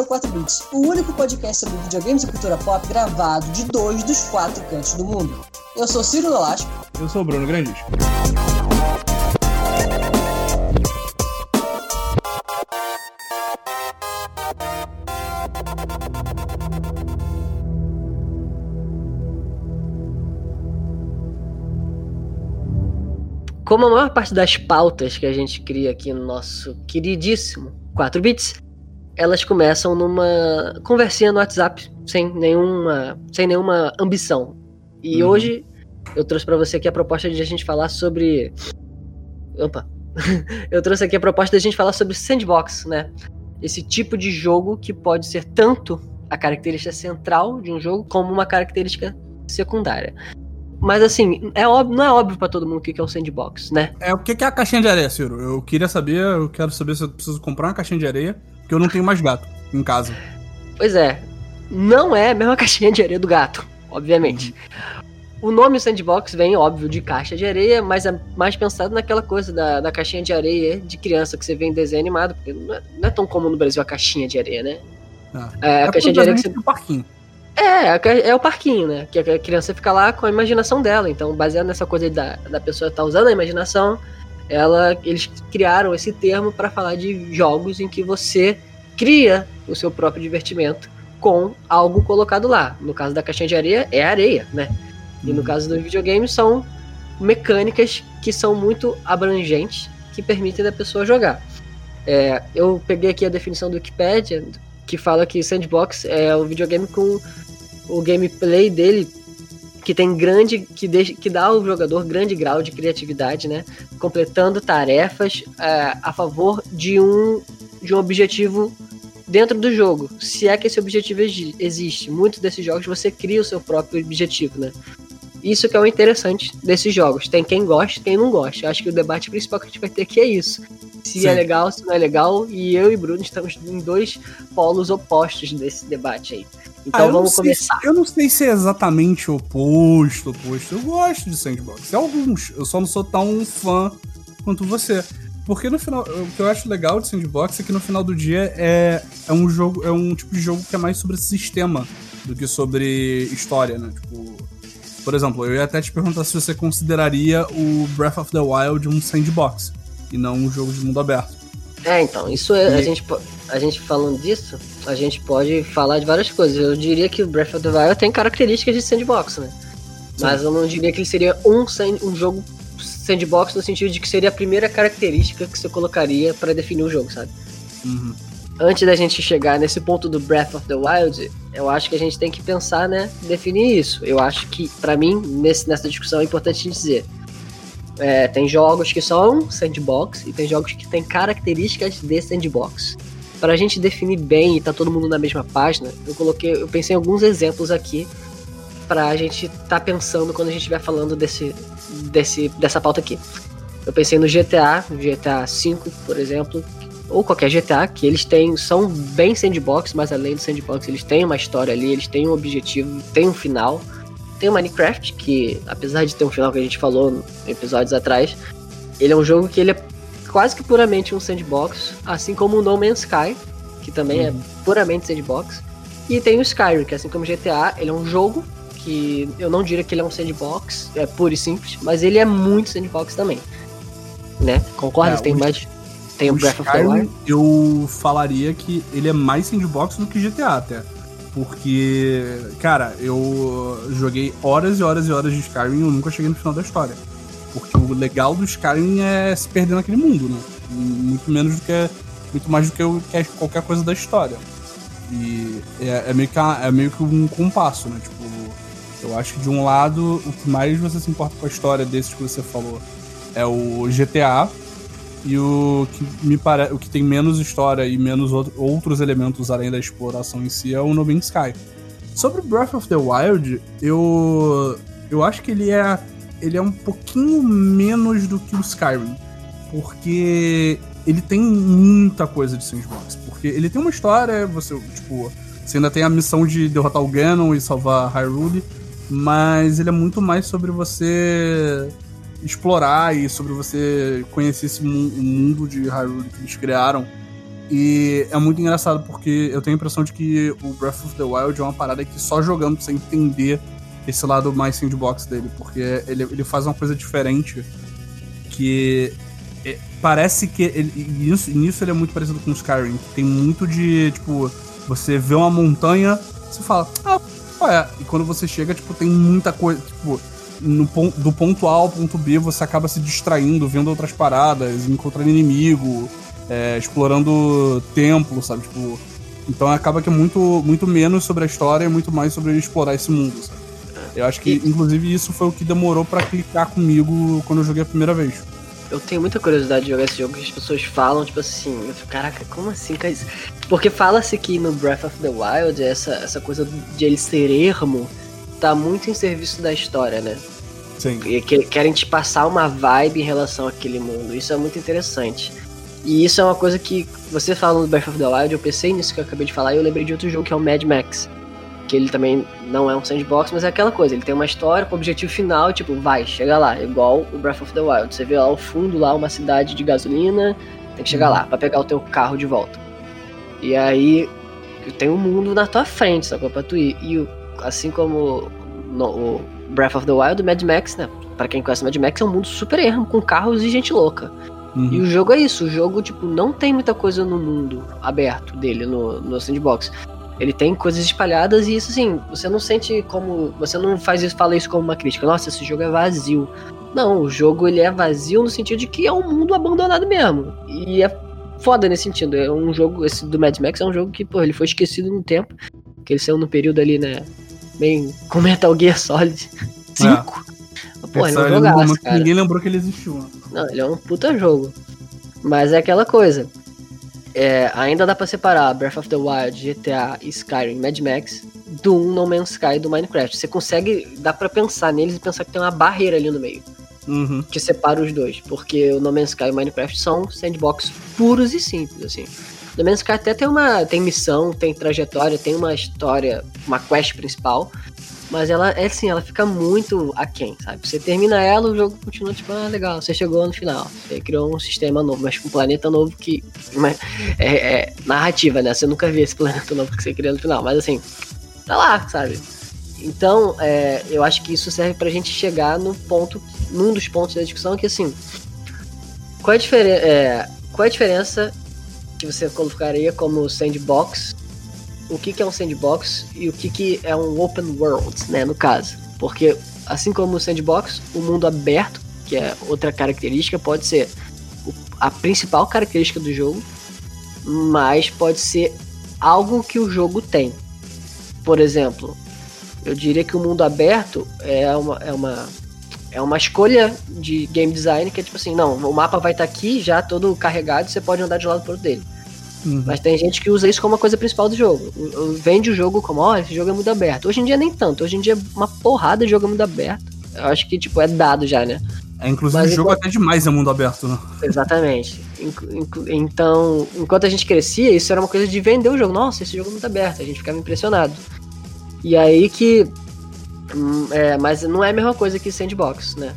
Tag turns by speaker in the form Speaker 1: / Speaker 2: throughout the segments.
Speaker 1: ao 4 Bits, o único podcast sobre videogames e cultura pop gravado de dois dos quatro cantos do mundo. Eu sou Ciro Nolasco.
Speaker 2: Eu sou o Bruno Grandis.
Speaker 3: Como a maior parte das pautas que a gente cria aqui no nosso queridíssimo 4 bits, elas começam numa conversinha no WhatsApp, sem nenhuma, sem nenhuma ambição. E uhum. hoje eu trouxe para você aqui a proposta de a gente falar sobre. Opa! eu trouxe aqui a proposta de a gente falar sobre sandbox, né? Esse tipo de jogo que pode ser tanto a característica central de um jogo como uma característica secundária. Mas assim, é óbvio, não é óbvio para todo mundo o que é um sandbox, né?
Speaker 2: É o que é a caixinha de areia, Ciro? Eu queria saber, eu quero saber se eu preciso comprar uma caixinha de areia, porque eu não tenho mais gato em casa.
Speaker 3: Pois é. Não é a mesma caixinha de areia do gato, obviamente. O nome sandbox vem, óbvio, de caixa de areia, mas é mais pensado naquela coisa da, da caixinha de areia de criança que você vê em desenho animado, porque não é, não é tão comum no Brasil a caixinha de areia, né?
Speaker 2: Ah. É, a é caixinha de areia que você. parquinho.
Speaker 3: É, é, é o parquinho, né? Que a criança fica lá com a imaginação dela. Então, baseado nessa coisa da, da pessoa estar tá usando a imaginação, ela, eles criaram esse termo para falar de jogos em que você cria o seu próprio divertimento com algo colocado lá. No caso da caixinha de areia, é areia, né? E no uhum. caso dos videogames, são mecânicas que são muito abrangentes, que permitem da pessoa jogar. É, eu peguei aqui a definição do Wikipedia, que fala que sandbox é o videogame com o gameplay dele que tem grande que, deixa, que dá ao jogador grande grau de criatividade, né? Completando tarefas é, a favor de um de um objetivo dentro do jogo. Se é que esse objetivo existe, muitos desses jogos você cria o seu próprio objetivo, né? Isso que é o interessante desses jogos. Tem quem gosta, quem não gosta. Eu acho que o debate principal que a gente vai ter aqui é isso. Se é Sim. é legal, se não é legal. E eu e Bruno estamos em dois polos opostos desse debate aí. Então ah, vamos começar.
Speaker 2: Eu não sei se é exatamente oposto, oposto. Eu gosto de sandbox. Alguns. Eu só não sou tão fã quanto você. Porque no final, o que eu acho legal de sandbox é que no final do dia é, é um jogo, é um tipo de jogo que é mais sobre sistema do que sobre história, né? Tipo, por exemplo, eu ia até te perguntar se você consideraria o Breath of the Wild um sandbox e não um jogo de mundo aberto.
Speaker 3: É, então, isso é, e... a gente a gente falando disso, a gente pode falar de várias coisas. Eu diria que o Breath of the Wild tem características de sandbox, né? Sim. Mas eu não diria que ele seria um, um jogo sandbox no sentido de que seria a primeira característica que você colocaria para definir o jogo, sabe?
Speaker 2: Uhum.
Speaker 3: Antes da gente chegar nesse ponto do Breath of the Wild, eu acho que a gente tem que pensar, né, definir isso. Eu acho que, para mim, nesse, nessa discussão é importante dizer. É, tem jogos que são sandbox e tem jogos que têm características de sandbox para a gente definir bem e tá todo mundo na mesma página, eu coloquei, eu pensei em alguns exemplos aqui para a gente tá pensando quando a gente estiver falando desse, desse, dessa pauta aqui. Eu pensei no GTA, GTA V, por exemplo, ou qualquer GTA, que eles têm, são bem sandbox, mas além do sandbox, eles têm uma história ali, eles têm um objetivo, têm um final. Tem o Minecraft, que apesar de ter um final que a gente falou episódios atrás, ele é um jogo que ele é quase que puramente um sandbox, assim como o No Man's Sky, que também é uhum. é puramente sandbox. E tem o Skyrim, que assim como o GTA, ele é um jogo que eu não diria que ele é um sandbox, é puro e simples, mas ele é muito sandbox também. Né? Concorda? É, tem mais. Tem o, o Breath Skyrim, of the Wild?
Speaker 2: Eu falaria que ele é mais sandbox do que GTA até. Porque, cara, eu joguei horas e horas e horas de Skyrim e eu nunca cheguei no final da história. Porque o legal do Skyrim é se perder naquele mundo, né? Muito menos do que. Muito mais do que, é qualquer coisa da história. E é, é, meio que, é meio que um compasso, né? Tipo, eu acho que de um lado, o que mais você se importa com a história desses que você falou é o GTA. E o que me parece. O que tem menos história e menos outro, outros elementos além da exploração em si é o No Man's Sky. Sobre Breath of the Wild, eu. Eu acho que ele é ele é um pouquinho menos do que o Skyrim. Porque ele tem muita coisa de sandbox. Porque ele tem uma história, você, tipo, você ainda tem a missão de derrotar o Ganon e salvar Hyrule, mas ele é muito mais sobre você explorar e sobre você conhecer esse mundo de Hyrule que eles criaram. E é muito engraçado porque eu tenho a impressão de que o Breath of the Wild é uma parada que só jogando você entender esse lado mais sandbox dele, porque ele, ele faz uma coisa diferente que é, parece que ele, nisso, nisso ele é muito parecido com Skyrim, tem muito de, tipo, você vê uma montanha, você fala, ah, é, e quando você chega, tipo, tem muita coisa, tipo, no, do ponto A ao ponto B você acaba se distraindo, vendo outras paradas, encontrando inimigo, é, explorando templo, sabe? Tipo, então acaba que é muito, muito menos sobre a história e muito mais sobre explorar esse mundo, sabe? Eu acho que, inclusive, isso foi o que demorou para clicar comigo quando eu joguei a primeira vez.
Speaker 3: Eu tenho muita curiosidade de jogar esse jogo que as pessoas falam, tipo assim, eu fico, caraca, como assim, cara? Porque fala-se que no Breath of the Wild, essa, essa coisa de ele ser ermo, tá muito em serviço da história, né?
Speaker 2: Sim.
Speaker 3: E que, querem te passar uma vibe em relação àquele mundo. Isso é muito interessante. E isso é uma coisa que você falando do Breath of the Wild, eu pensei nisso que eu acabei de falar e eu lembrei de outro jogo que é o Mad Max. Que ele também não é um sandbox, mas é aquela coisa, ele tem uma história com objetivo final, tipo, vai, chega lá, igual o Breath of the Wild. Você vê lá ao fundo lá uma cidade de gasolina, tem que chegar uhum. lá para pegar o teu carro de volta. E aí tem um mundo na tua frente, sacou? Pra tu ir. E assim como no, o Breath of the Wild, o Mad Max, né? Pra quem conhece o Mad Max, é um mundo super ermo, com carros e gente louca. Uhum. E o jogo é isso, o jogo, tipo, não tem muita coisa no mundo aberto dele, no, no sandbox. Ele tem coisas espalhadas e isso, assim, você não sente como. Você não faz isso, fala isso como uma crítica. Nossa, esse jogo é vazio. Não, o jogo ele é vazio no sentido de que é um mundo abandonado mesmo. E é foda nesse sentido. É um jogo, esse do Mad Max é um jogo que, pô, ele foi esquecido no tempo. Que ele saiu no período ali, né? Bem com Metal Gear Solid 5. É. Pô, ele é um jogaço, cara.
Speaker 2: Ninguém lembrou que ele existiu. Né?
Speaker 3: Não, ele é um puta jogo. Mas é aquela coisa. É, ainda dá pra separar Breath of the Wild, GTA, Skyrim, Mad Max do No Man's Sky do Minecraft. Você consegue, dá pra pensar neles e pensar que tem uma barreira ali no meio.
Speaker 2: Uhum.
Speaker 3: Que separa os dois. Porque o No Man's Sky e o Minecraft são sandbox puros e simples, assim. No Man's Sky até tem uma tem missão, tem trajetória, tem uma história, uma quest principal. Mas ela é assim, ela fica muito aquém, sabe? Você termina ela, o jogo continua tipo, ah, legal, você chegou no final. Você criou um sistema novo, mas com um planeta novo que. É, é, narrativa, né? Você nunca vê esse planeta novo que você criou no final. Mas assim, tá lá, sabe? Então, é, eu acho que isso serve pra gente chegar no ponto, num dos pontos da discussão, que assim. Qual é a, diferença, é, qual é a diferença que você colocaria como sandbox o que, que é um sandbox e o que, que é um open world, né, no caso. Porque, assim como o sandbox, o mundo aberto, que é outra característica, pode ser a principal característica do jogo, mas pode ser algo que o jogo tem. Por exemplo, eu diria que o mundo aberto é uma, é uma, é uma escolha de game design que é tipo assim, não, o mapa vai estar tá aqui já todo carregado, você pode andar de lado para outro dele. Uhum. Mas tem gente que usa isso como uma coisa principal do jogo. Vende o jogo como, ó, esse jogo é muito aberto. Hoje em dia nem tanto. Hoje em dia uma porrada de jogo é mundo aberto. Eu acho que, tipo, é dado já, né?
Speaker 2: É, inclusive Mas, o jogo enquanto... até demais é mundo aberto, né?
Speaker 3: Exatamente. Então, enquanto a gente crescia, isso era uma coisa de vender o jogo. Nossa, esse jogo é muito aberto. A gente ficava impressionado. E aí que... Hum, é, mas não é a mesma coisa que sandbox, né?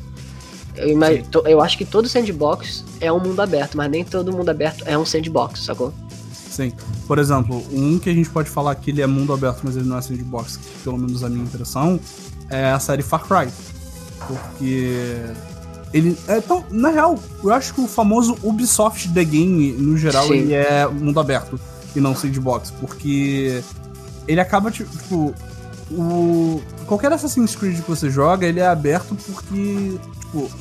Speaker 3: Eu, imag... eu acho que todo sandbox é um mundo aberto, mas nem todo mundo aberto é um sandbox, sacou?
Speaker 2: Sim. Por exemplo, um que a gente pode falar que ele é mundo aberto, mas ele não é sandbox, que pelo menos a minha impressão, é a série Far Cry. Porque ele é tão, na real, eu acho que o famoso Ubisoft The Game, no geral, Sim. ele é mundo aberto e não sandbox, porque ele acaba tipo o qualquer Assassin's Creed que você joga, ele é aberto porque tipo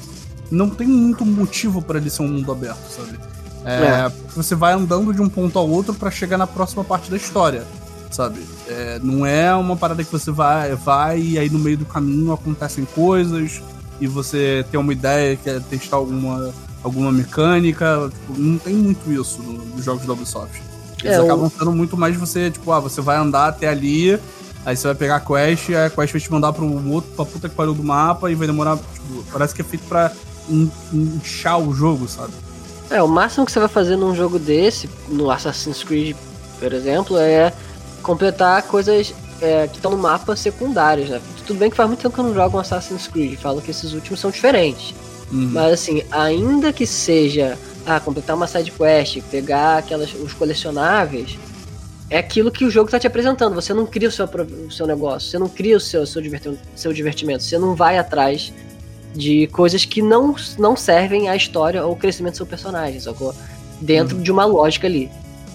Speaker 2: não tem muito motivo para ele ser um mundo aberto, sabe? É, é. Você vai andando de um ponto ao outro para chegar na próxima parte da história, sabe? É, não é uma parada que você vai, vai e aí no meio do caminho acontecem coisas e você tem uma ideia, quer testar alguma, alguma mecânica. Tipo, não tem muito isso nos jogos da Ubisoft. Eles é, acabam sendo muito mais você, tipo, ah, você vai andar até ali, aí você vai pegar a quest, a quest vai te mandar pra um outro, pra puta que pariu do mapa e vai demorar. Tipo, parece que é feito pra inchar o jogo, sabe?
Speaker 3: É, o máximo que você vai fazer num jogo desse, no Assassin's Creed, por exemplo, é completar coisas é, que estão no mapa secundárias, né? Tudo bem que faz muito tempo que eu não jogo um Assassin's Creed, falo que esses últimos são diferentes. Uhum. Mas assim, ainda que seja ah, completar uma side quest, pegar aquelas, os colecionáveis, é aquilo que o jogo está te apresentando. Você não cria o seu, o seu negócio, você não cria o seu, seu, divertimento, seu divertimento, você não vai atrás de coisas que não, não servem à história ou ao crescimento do seu personagem, sacou? Dentro uhum. de uma lógica ali.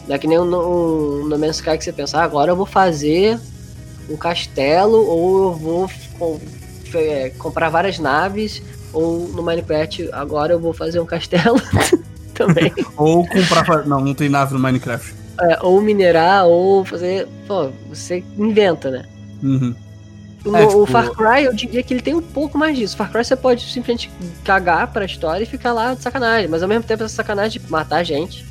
Speaker 3: Não é que nem no, no, no Man's Sky que você pensa, ah, agora eu vou fazer um castelo ou eu vou com, é, comprar várias naves ou no Minecraft agora eu vou fazer um castelo também.
Speaker 2: ou comprar. Não, não tem nave no Minecraft.
Speaker 3: É, ou minerar, ou fazer. Pô, você inventa, né?
Speaker 2: Uhum.
Speaker 3: O, é, tipo... o, Far Cry, eu diria que ele tem um pouco mais disso. Far Cry você pode simplesmente cagar pra história e ficar lá de sacanagem, mas ao mesmo tempo essa sacanagem de matar gente.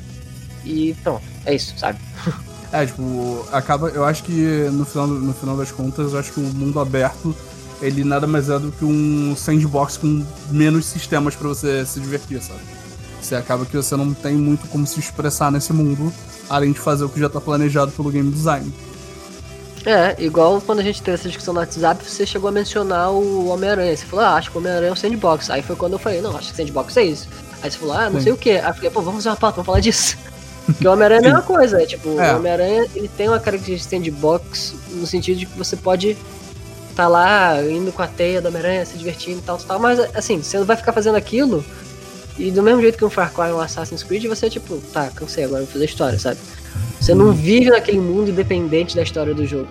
Speaker 3: E pronto, é isso, sabe?
Speaker 2: É, tipo, acaba. Eu acho que no final, no final das contas, eu acho que o mundo aberto ele nada mais é do que um sandbox com menos sistemas para você se divertir, sabe? Você acaba que você não tem muito como se expressar nesse mundo, além de fazer o que já tá planejado pelo game design.
Speaker 3: É, igual quando a gente teve essa discussão no WhatsApp, você chegou a mencionar o Homem-Aranha. Você falou, ah, acho que o Homem-Aranha é um sandbox. Aí foi quando eu falei, não, acho que sandbox é isso. Aí você falou, ah, não Sim. sei o que. Aí eu falei, pô, vamos fazer uma pauta, vamos falar disso. Porque o Homem-Aranha é a mesma coisa, é, tipo, é. o Homem-Aranha ele tem uma característica de sandbox no sentido de que você pode tá lá indo com a teia do Homem-Aranha, se divertindo e tal, tal, mas assim, você não vai ficar fazendo aquilo e do mesmo jeito que um Far Cry um Assassin's Creed, você tipo, tá, cansei, agora vou fazer história, sabe? Você não vive naquele mundo independente da história do jogo.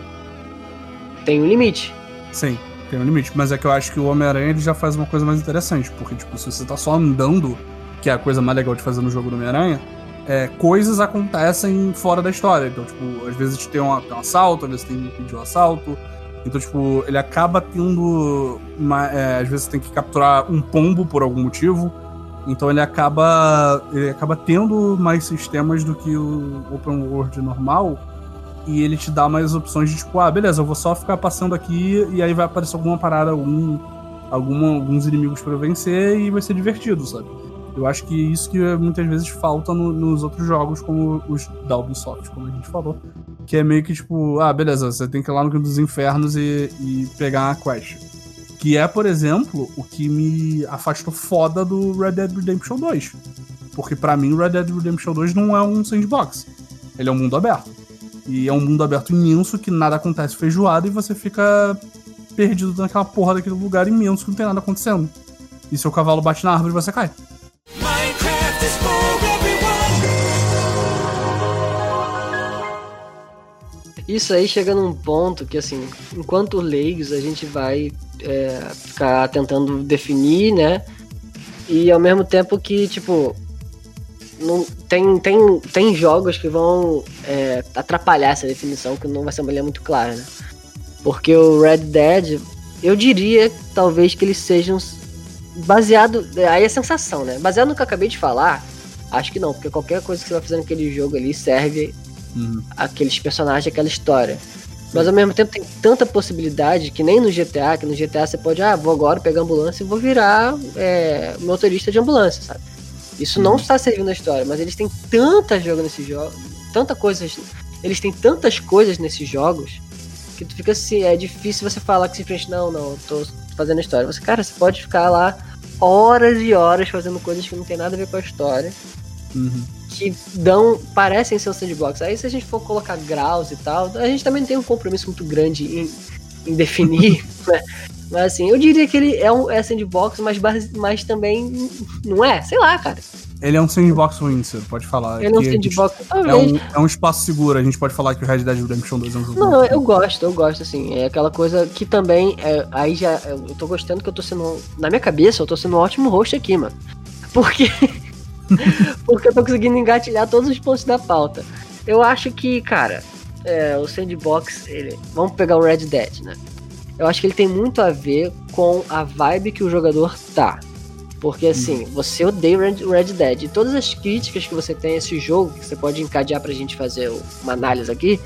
Speaker 3: Tem um limite.
Speaker 2: Sim, tem um limite, mas é que eu acho que o Homem-Aranha ele já faz uma coisa mais interessante, porque tipo, se você tá só andando, que é a coisa mais legal de fazer no jogo do Homem-Aranha, é, coisas acontecem fora da história. Então, tipo, às vezes tem um, tem um assalto, às vezes tem um assalto. Então, tipo, ele acaba tendo. Uma, é, às vezes você tem que capturar um pombo por algum motivo. Então ele acaba. Ele acaba tendo mais sistemas do que o Open World normal. E ele te dá mais opções de tipo, ah, beleza, eu vou só ficar passando aqui e aí vai aparecer alguma parada, algum, alguma, alguns inimigos para vencer e vai ser divertido, sabe? Eu acho que isso que muitas vezes falta no, nos outros jogos, como os da Ubisoft, como a gente falou. Que é meio que tipo, ah, beleza, você tem que ir lá no Campo dos Infernos e, e pegar uma quest. Que é, por exemplo, o que me afastou foda do Red Dead Redemption 2. Porque para mim, Red Dead Redemption 2 não é um sandbox. Ele é um mundo aberto. E é um mundo aberto imenso que nada acontece feijoado e você fica perdido naquela porra daquele lugar imenso que não tem nada acontecendo. E seu cavalo bate na árvore e você cai.
Speaker 3: Isso aí chega num ponto que, assim, enquanto leigos, a gente vai é, ficar tentando definir, né? E ao mesmo tempo que, tipo, não, tem, tem, tem jogos que vão é, atrapalhar essa definição, que não vai ser uma linha muito clara, né? Porque o Red Dead, eu diria, talvez, que eles sejam baseado. Aí é sensação, né? Baseado no que eu acabei de falar, acho que não, porque qualquer coisa que você vai fazer naquele jogo ali serve uhum. aqueles personagens, aquela história. Mas ao mesmo tempo tem tanta possibilidade que nem no GTA, que no GTA você pode, ah, vou agora pegar ambulância e vou virar é, motorista de ambulância, sabe? Isso não está servindo a história, mas eles têm tanta jogo nesses jogos, tanta coisas, eles têm tantas coisas nesses jogos que tu fica assim, é difícil você falar que simplesmente não, não, eu tô fazendo história. Você, cara, você pode ficar lá horas e horas fazendo coisas que não tem nada a ver com a história.
Speaker 2: Uhum
Speaker 3: que dão, parecem ser um sandbox. Aí se a gente for colocar graus e tal, a gente também tem um compromisso muito grande em, em definir, né? Mas assim, eu diria que ele é um é sandbox, mas, mas também não é, sei lá, cara.
Speaker 2: Ele é um sandbox ruim, você pode falar.
Speaker 3: Ele é um sandbox,
Speaker 2: talvez. É um, é um espaço seguro, a gente pode falar que o Red Dead Redemption 2 é um
Speaker 3: jogo. Não, eu gosto, eu gosto, assim. É aquela coisa que também. É, aí já. Eu tô gostando que eu tô sendo. Na minha cabeça, eu tô sendo um ótimo host aqui, mano. Porque. porque eu tô conseguindo engatilhar todos os pontos da pauta. Eu acho que, cara, é, o sandbox, ele, vamos pegar o Red Dead, né? Eu acho que ele tem muito a ver com a vibe que o jogador tá. Porque assim, hum. você odeia Red Dead. E todas as críticas que você tem a esse jogo, que você pode encadear pra gente fazer uma análise aqui,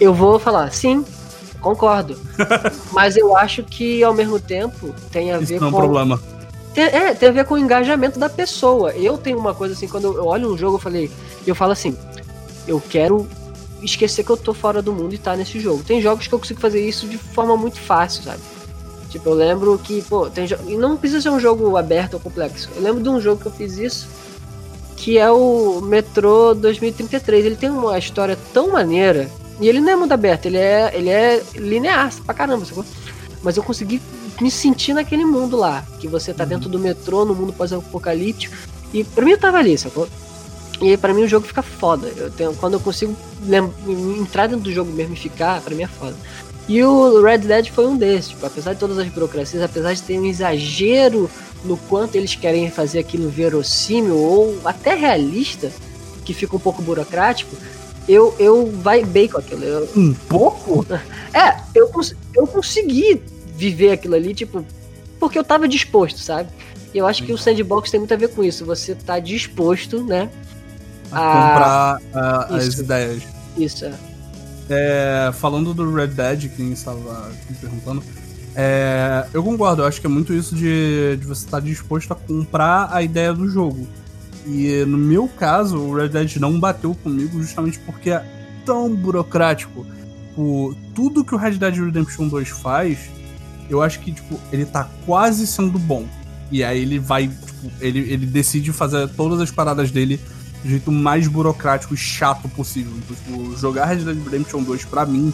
Speaker 3: eu vou falar, sim, concordo. Mas eu acho que ao mesmo tempo tem a
Speaker 2: Isso
Speaker 3: ver
Speaker 2: não com. É um problema
Speaker 3: tem, é, tem a ver com o engajamento da pessoa. Eu tenho uma coisa assim, quando eu olho um jogo, eu falei, eu falo assim, eu quero esquecer que eu tô fora do mundo e tá nesse jogo. Tem jogos que eu consigo fazer isso de forma muito fácil, sabe? Tipo, eu lembro que, pô, tem E não precisa ser um jogo aberto ou complexo. Eu lembro de um jogo que eu fiz isso, que é o Metrô 2033. Ele tem uma história tão maneira. E ele não é mundo aberto, ele é, ele é linear pra caramba, sacou? Mas eu consegui me sentir naquele mundo lá. Que você tá uhum. dentro do metrô, no mundo pós-apocalíptico. E pra mim eu tava ali, sacou? E para mim o jogo fica foda. Eu tenho, quando eu consigo entrar dentro do jogo mesmo e ficar, para mim é foda. E o Red Dead foi um desses. Tipo, apesar de todas as burocracias, apesar de ter um exagero no quanto eles querem fazer aquilo verossímil ou até realista, que fica um pouco burocrático, eu, eu vai bem com aquilo. Eu,
Speaker 2: um pouco?
Speaker 3: É, eu, eu consegui viver aquilo ali, tipo, porque eu tava disposto, sabe? E eu acho que o sandbox tem muito a ver com isso. Você tá disposto, né?
Speaker 2: A, comprar uh, as ideias.
Speaker 3: Isso, é.
Speaker 2: é. Falando do Red Dead, quem estava me perguntando, é, eu concordo, eu acho que é muito isso de, de você estar disposto a comprar a ideia do jogo. E no meu caso, o Red Dead não bateu comigo justamente porque é tão burocrático. Por tudo que o Red Dead Redemption 2 faz, eu acho que tipo, ele tá quase sendo bom. E aí ele vai, tipo, ele, ele decide fazer todas as paradas dele do jeito mais burocrático e chato possível. Então, tipo, jogar Red Dead Redemption 2 pra mim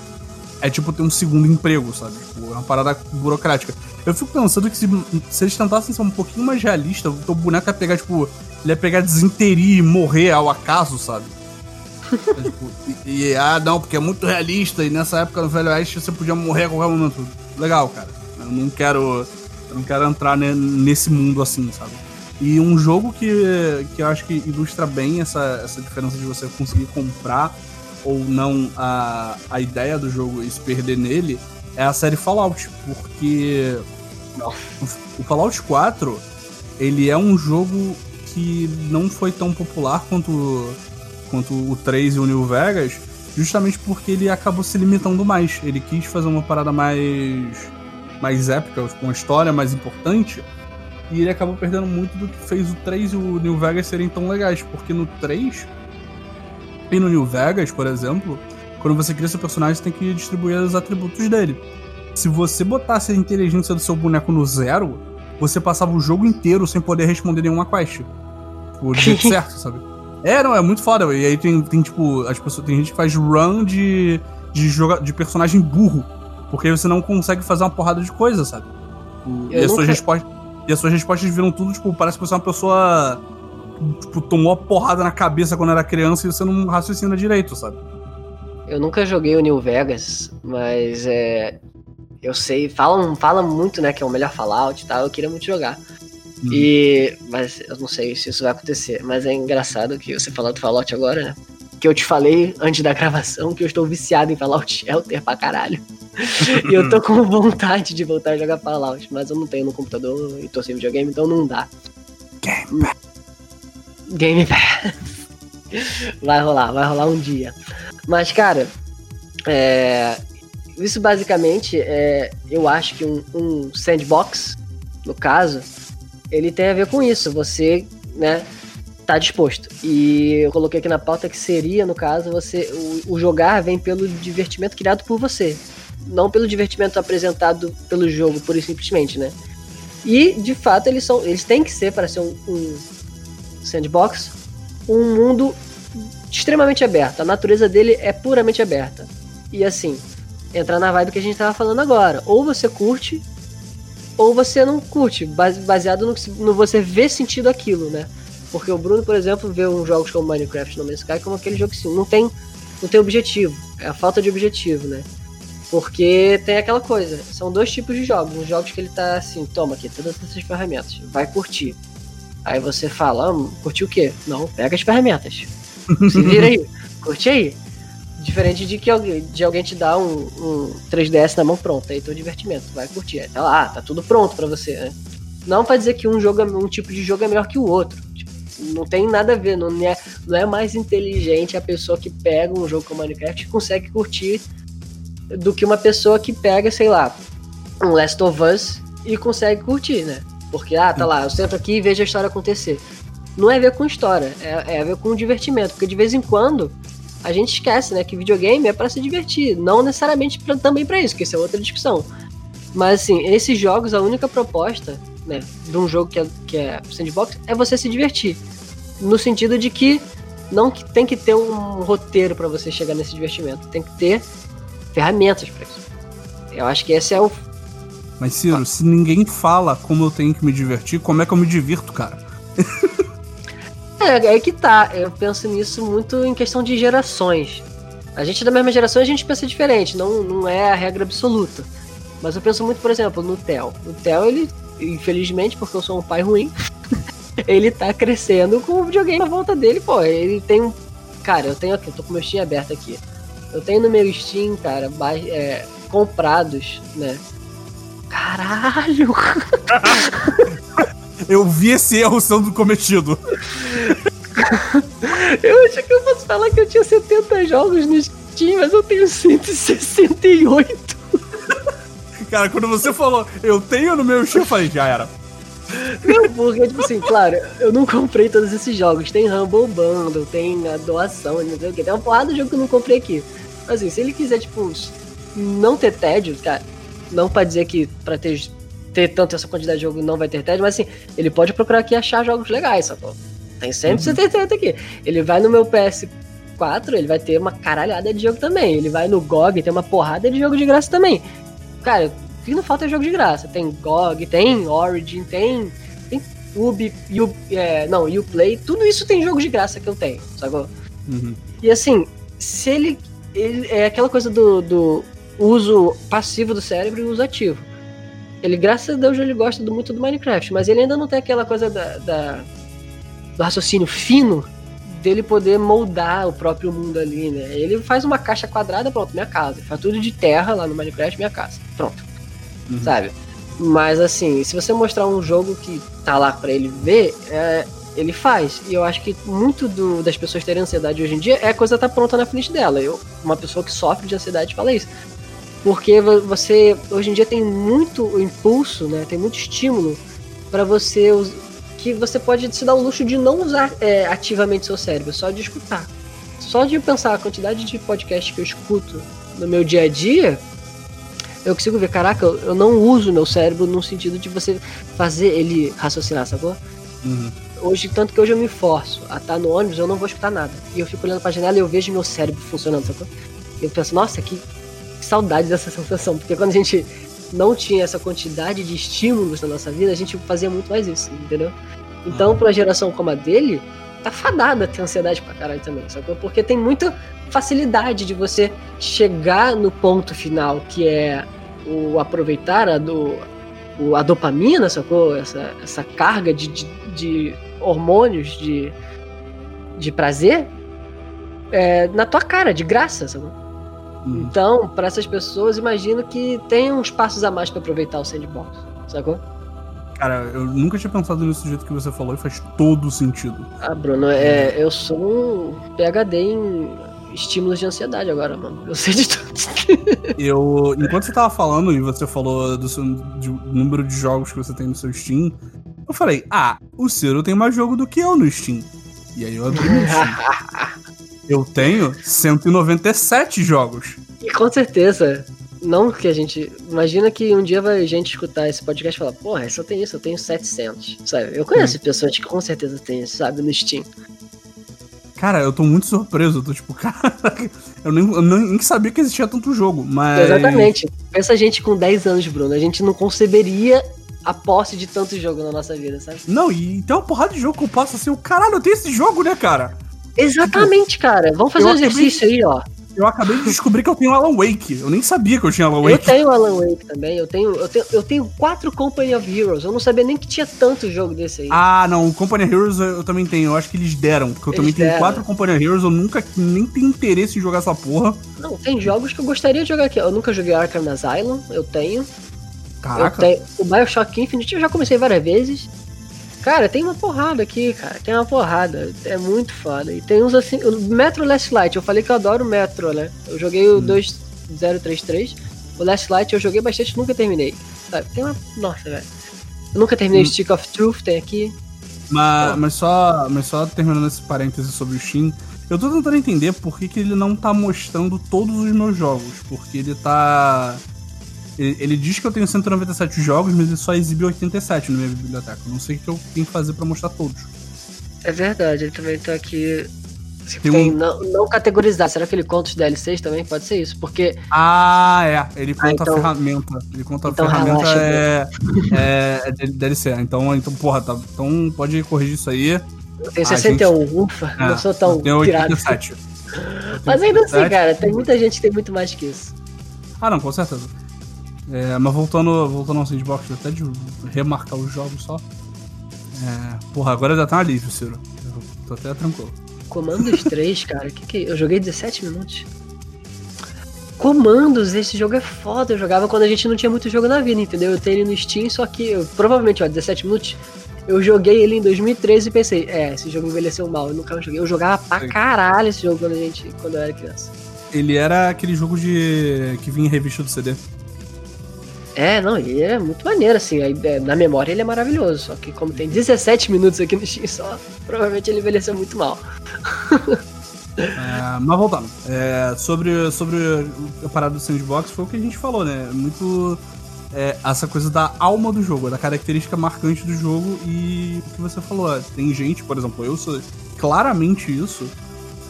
Speaker 2: é tipo ter um segundo emprego, sabe? Tipo, é uma parada burocrática. Eu fico pensando que se, se eles tentassem ser um pouquinho mais realistas, o teu boneco ia pegar, tipo, ele ia pegar desinterir e morrer ao acaso, sabe? É, tipo, e, e, ah, não, porque é muito realista e nessa época no Velho Oeste você podia morrer a qualquer momento. Legal, cara. Eu não quero. Eu não quero entrar nesse mundo assim, sabe? E um jogo que, que eu acho que ilustra bem essa, essa diferença de você conseguir comprar ou não a, a ideia do jogo e se perder nele é a série Fallout, porque o Fallout 4 ele é um jogo que não foi tão popular quanto, quanto o 3 e o New Vegas, justamente porque ele acabou se limitando mais. Ele quis fazer uma parada mais mais épica, com uma história mais importante, e ele acabou perdendo muito do que fez o 3 e o New Vegas serem tão legais, porque no 3 e no New Vegas, por exemplo, quando você cria seu personagem, você tem que distribuir os atributos dele. Se você botasse a inteligência do seu boneco no zero, você passava o jogo inteiro sem poder responder nenhuma quest. O jeito certo, sabe? É, não, é muito foda. E aí tem, tem tipo, as pessoas, tem gente que faz run de, de, joga, de personagem burro. Porque você não consegue fazer uma porrada de coisa, sabe? E as, suas respostas, e as suas respostas viram tudo, tipo, parece que você é uma pessoa. Tipo, tomou a porrada na cabeça quando era criança e você não raciocina direito, sabe?
Speaker 3: Eu nunca joguei o New Vegas, mas é. Eu sei, falam, fala muito, né, que é o melhor Fallout e tal, eu queria muito jogar. Hum. E. Mas eu não sei se isso vai acontecer. Mas é engraçado que você falou do Fallout agora, né? Que eu te falei antes da gravação que eu estou viciado em Fallout Shelter pra caralho e eu tô com vontade de voltar a jogar Fallout, mas eu não tenho no computador e tô sem videogame, então não dá.
Speaker 2: Game Pass.
Speaker 3: Game Pass. Vai rolar, vai rolar um dia. Mas, cara, é, isso basicamente é. Eu acho que um, um, sandbox, no caso, ele tem a ver com isso. Você, né, tá disposto. E eu coloquei aqui na pauta que seria, no caso, você. O, o jogar vem pelo divertimento criado por você não pelo divertimento apresentado pelo jogo, e simplesmente, né? E, de fato, eles são. Eles têm que ser, para ser um, um sandbox, um mundo extremamente aberto. A natureza dele é puramente aberta. E assim, entrar na vibe que a gente tava falando agora. Ou você curte, ou você não curte, baseado no no você vê sentido aquilo, né? Porque o Bruno, por exemplo, vê uns jogos como Minecraft no Man's Sky como aquele jogo que assim, não tem, não tem objetivo. É a falta de objetivo, né? Porque tem aquela coisa, são dois tipos de jogos. Uns jogos que ele tá assim, toma aqui todas essas ferramentas, vai curtir. Aí você fala, ah, curtir o quê? Não, pega as ferramentas. Se vira aí, curte aí. Diferente de que alguém, de alguém te dá um, um 3DS na mão pronto, aí teu divertimento, vai curtir. Aí tá lá, tá tudo pronto para você, né? Não pra dizer que um jogo, é, um tipo de jogo é melhor que o outro. Tipo, não tem nada a ver, não é, não é mais inteligente a pessoa que pega um jogo como Minecraft e consegue curtir do que uma pessoa que pega, sei lá, um Last of Us e consegue curtir, né? Porque, ah, tá lá, eu sento aqui e vejo a história acontecer. Não é a ver com história, é, é a ver com divertimento. Porque de vez em quando a gente esquece, né, que videogame é para se divertir. Não necessariamente pra, também para isso, que isso é outra discussão. Mas, assim, esses jogos, a única proposta, né, de um jogo que é, que é sandbox é você se divertir. no sentido de que não que tem que ter um roteiro para você chegar nesse divertimento, tem que ter ferramentas para isso. Eu acho que esse é o.
Speaker 2: Mas, Ciro, ah. se ninguém fala como eu tenho que me divertir, como é que eu me divirto, cara?
Speaker 3: é, é que tá. Eu penso nisso muito em questão de gerações. A gente da mesma geração a gente pensa diferente, não, não é a regra absoluta. Mas eu penso muito, por exemplo, no Theo. O Theo, ele, infelizmente, porque eu sou um pai ruim, ele tá crescendo com o videogame na volta dele, pô. Ele tem um. Cara, eu tenho aqui, eu tô com meu Steam aberto aqui. Eu tenho no meu Steam, cara, é, comprados, né? Caralho!
Speaker 2: eu vi esse erro sendo cometido.
Speaker 3: eu achei que eu fosse falar que eu tinha 70 jogos no Steam, mas eu tenho 168.
Speaker 2: Cara, quando você falou, eu tenho no meu Steam, eu falei, já era.
Speaker 3: Não, porque, tipo assim, claro, eu não comprei todos esses jogos. Tem Rumble Bundle, tem a doação, não sei o que. Tem uma porrada de jogo que eu não comprei aqui. Assim, se ele quiser, tipo, não ter tédio, cara, não pra dizer que pra ter, ter tanto essa quantidade de jogo não vai ter tédio, mas assim, ele pode procurar aqui e achar jogos legais, sacou? Tem 178 uhum. aqui. Ele vai no meu PS4, ele vai ter uma caralhada de jogo também. Ele vai no GOG, tem uma porrada de jogo de graça também. Cara, o que não falta é jogo de graça. Tem GOG, tem Origin, tem, tem Ubi, U, é, não, Uplay, tudo isso tem jogo de graça que eu tenho, sacou? Uhum. E assim, se ele, ele. É aquela coisa do, do uso passivo do cérebro e uso ativo. Ele, graças a Deus, ele gosta do, muito do Minecraft, mas ele ainda não tem aquela coisa da, da do raciocínio fino dele poder moldar o próprio mundo ali, né? Ele faz uma caixa quadrada, pronto, minha casa. Ele faz tudo de terra lá no Minecraft, minha casa. Pronto. Uhum. Sabe? Mas assim, se você mostrar um jogo que tá lá para ele ver, é, ele faz. E eu acho que muito do, das pessoas terem ansiedade hoje em dia é a coisa tá pronta na frente dela. Eu, uma pessoa que sofre de ansiedade fala isso. Porque você hoje em dia tem muito impulso, né? Tem muito estímulo para você que você pode se dar o luxo de não usar é, ativamente seu cérebro, só de escutar. Só de pensar a quantidade de podcast que eu escuto no meu dia a dia, eu consigo ver, caraca, eu não uso meu cérebro no sentido de você fazer ele raciocinar, sacou? Uhum. Hoje, tanto que hoje eu me forço a estar no ônibus, eu não vou escutar nada. E eu fico olhando pra janela e eu vejo meu cérebro funcionando, sacou? E eu penso, nossa, que, que saudade dessa sensação. Porque quando a gente não tinha essa quantidade de estímulos na nossa vida, a gente fazia muito mais isso, entendeu? Então, uhum. pra geração como a dele, tá fadada a ter ansiedade pra caralho também, sacou? Porque tem muita facilidade de você chegar no ponto final, que é o aproveitar a, do, a dopamina, sacou? Essa, essa carga de, de, de hormônios de, de prazer é, na tua cara, de graça, sacou? Uhum. Então, para essas pessoas, imagino que tem uns passos a mais para aproveitar o sandbox, sacou?
Speaker 2: Cara, eu nunca tinha pensado nisso do jeito que você falou e faz todo sentido.
Speaker 3: Ah, Bruno, é, eu sou um PHD em estímulos de ansiedade agora, mano. Eu sei de tudo.
Speaker 2: eu, enquanto você tava falando e você falou do, seu, do número de jogos que você tem no seu Steam, eu falei, ah, o Ciro tem mais jogo do que eu no Steam. E aí eu abri meu Steam. eu tenho 197 jogos.
Speaker 3: E com certeza, não que a gente. Imagina que um dia vai a gente escutar esse podcast e falar, porra, só tem isso, eu tenho 700, sabe? Eu conheço hum. pessoas que com certeza têm isso, sabe, no Steam.
Speaker 2: Cara, eu tô muito surpreso, eu tô tipo, cara, eu nem, eu nem sabia que existia tanto jogo, mas.
Speaker 3: Exatamente. Pensa gente com 10 anos, Bruno, a gente não conceberia a posse de tanto jogo na nossa vida, sabe?
Speaker 2: Não, e tem uma porrada de jogo que eu posso assim, o caralho, eu tenho esse jogo, né, cara?
Speaker 3: Exatamente, cara. Vamos fazer um exercício aí, ó
Speaker 2: eu acabei de descobrir que eu tenho Alan Wake. Eu nem sabia que eu tinha Alan Wake.
Speaker 3: Eu tenho Alan Wake também. Eu tenho, eu tenho, eu tenho quatro Company of Heroes. Eu não sabia nem que tinha tanto jogo desse aí.
Speaker 2: Ah, não. O Company of Heroes eu também tenho. Eu acho que eles deram. Porque eu eles também deram. tenho quatro Company of Heroes. Eu nunca nem tenho interesse em jogar essa porra.
Speaker 3: Não, tem jogos que eu gostaria de jogar aqui. Eu nunca joguei Arkham Asylum. Eu tenho.
Speaker 2: Caraca.
Speaker 3: Tenho. O Bioshock Infinite eu já comecei várias vezes. Cara, tem uma porrada aqui, cara. Tem uma porrada. É muito foda. E tem uns assim. O Metro Last Light, eu falei que eu adoro o Metro, né? Eu joguei o hum. 2033. O Last Light eu joguei bastante, nunca terminei. Sabe? Tem uma. Nossa, velho. Eu nunca terminei hum. o Stick of Truth, tem aqui.
Speaker 2: Mas, mas, só, mas só terminando esse parêntese sobre o Steam, eu tô tentando entender por que, que ele não tá mostrando todos os meus jogos. Porque ele tá ele, ele, diz que eu tenho 197 jogos, mas ele só exibe 87 na minha biblioteca. Eu não sei o que eu tenho que fazer para mostrar todos.
Speaker 3: É verdade, ele também tá aqui. Se
Speaker 2: Tem
Speaker 3: tem
Speaker 2: um-
Speaker 3: não, não categorizar. Será que ele conta os DLCs também? Pode ser isso. Porque
Speaker 2: Ah, é. Ele conta
Speaker 3: então-
Speaker 2: a ferramenta. Ele conta
Speaker 3: então
Speaker 2: a ferramenta
Speaker 3: relaxa,
Speaker 2: é, é, é DLC. Então, então, porra, tá, então pode corrigir isso aí.
Speaker 3: eu tenho
Speaker 2: Ah,
Speaker 3: 61. Ufa,
Speaker 2: É,
Speaker 3: não sou tão
Speaker 2: eu
Speaker 3: pirado.
Speaker 2: 87. Eu tenho
Speaker 3: Mas ainda assim,
Speaker 2: 87.
Speaker 3: cara, tem muita gente que tem muito mais que isso.
Speaker 2: Ah, não, com certeza. É, mas voltando, voltando ao sandbox, até de remarcar os jogos só. É, porra, agora já tá um alívio, Ciro. Eu tô até tranquilo.
Speaker 3: Comandos 3, cara, que que eu joguei 17 minutos. Comandos, esse jogo é foda. Eu jogava quando a gente não tinha muito jogo na vida, entendeu? Eu tenho ele no Steam, só que eu, provavelmente, ó, 17 minutos. Eu joguei ele em 2013 e pensei, é, esse jogo envelheceu mal, eu nunca mais joguei. Eu jogava pra
Speaker 2: Sim.
Speaker 3: caralho esse jogo quando, a gente, quando eu era criança.
Speaker 2: Ele era aquele jogo de. que vinha em revista do CD.
Speaker 3: É, não, ele é muito maneiro, assim. a ideia- na memória ele é maravilhoso. Só que como tem 17 minutos aqui no Steam só, provavelmente ele envelheceu muito mal.
Speaker 2: É, mas voltando, é, sobre, sobre a parada do sandbox foi o que a gente falou, né? Muito é, essa coisa da alma do jogo, da característica marcante do jogo e o que você falou. é, Tem gente, por exemplo, eu sou claramente isso.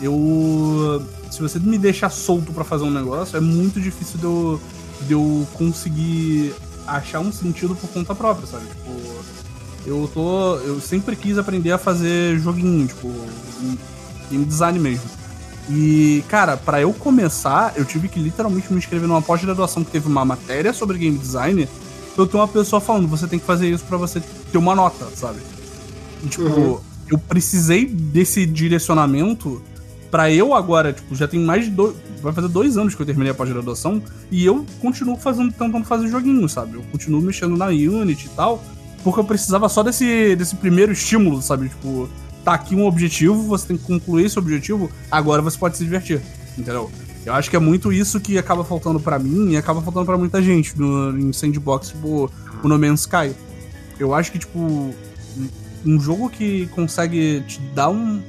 Speaker 2: Eu. Se você me deixar solto pra fazer um negócio, é muito difícil de eu, de eu conseguir achar um sentido por conta própria, sabe? Tipo, eu tô. Eu sempre quis aprender a fazer joguinho, tipo, game design mesmo. E, cara, pra eu começar, eu tive que literalmente me inscrever numa pós-graduação que teve uma matéria sobre game design. Eu ter uma pessoa falando, você tem que fazer isso pra você ter uma nota, sabe? E, tipo,
Speaker 3: Uhum.
Speaker 2: eu precisei desse direcionamento pra eu agora, tipo, já tem mais de dois. Vai fazer dois anos que eu terminei a pós-graduação e eu continuo fazendo, tentando fazer joguinho, sabe? Eu continuo mexendo na Unity e tal, porque eu precisava só desse, desse primeiro estímulo, sabe? Tipo, tá aqui um objetivo, você tem que concluir esse objetivo, agora você pode se divertir, entendeu? Eu acho que é muito isso que acaba faltando pra mim e acaba faltando pra muita gente no, em sandbox, tipo o No Man's Sky. Eu acho que, tipo, um jogo que consegue te dar um.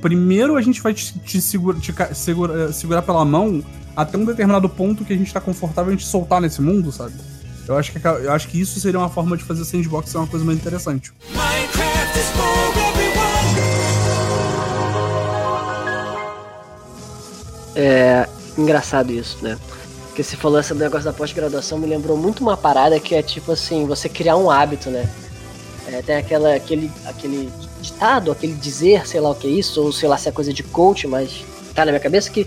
Speaker 2: Primeiro a gente vai te, te segura- te segura- segurar pela mão até um determinado ponto que a gente tá confortável em te soltar nesse mundo, sabe? Eu acho, que, eu acho que isso seria uma forma de fazer sandbox ser uma coisa mais interessante.
Speaker 4: Minecraft is for everyone.
Speaker 3: É engraçado isso, né? Porque você falou esse negócio da pós-graduação, me lembrou muito uma parada que é tipo assim, você criar um hábito, né? É, tem aquela, aquele, aquele ditado, aquele dizer, sei lá o que é isso, ou sei lá se é coisa de coach, mas tá na minha cabeça que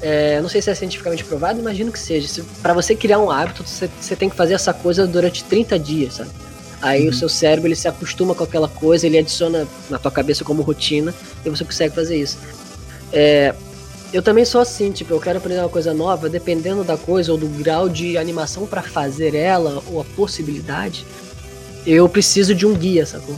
Speaker 3: é, não sei se é cientificamente provado, imagino que seja. Se, para você criar um hábito, você, você tem que fazer essa coisa durante 30 dias, sabe? Aí o seu cérebro ele se acostuma com aquela coisa, ele adiciona na tua cabeça como rotina e você consegue fazer isso. É, eu também sou assim, tipo, eu quero aprender uma coisa nova, dependendo da coisa ou do grau de animação pra fazer ela ou a possibilidade, eu preciso de um guia, sacou?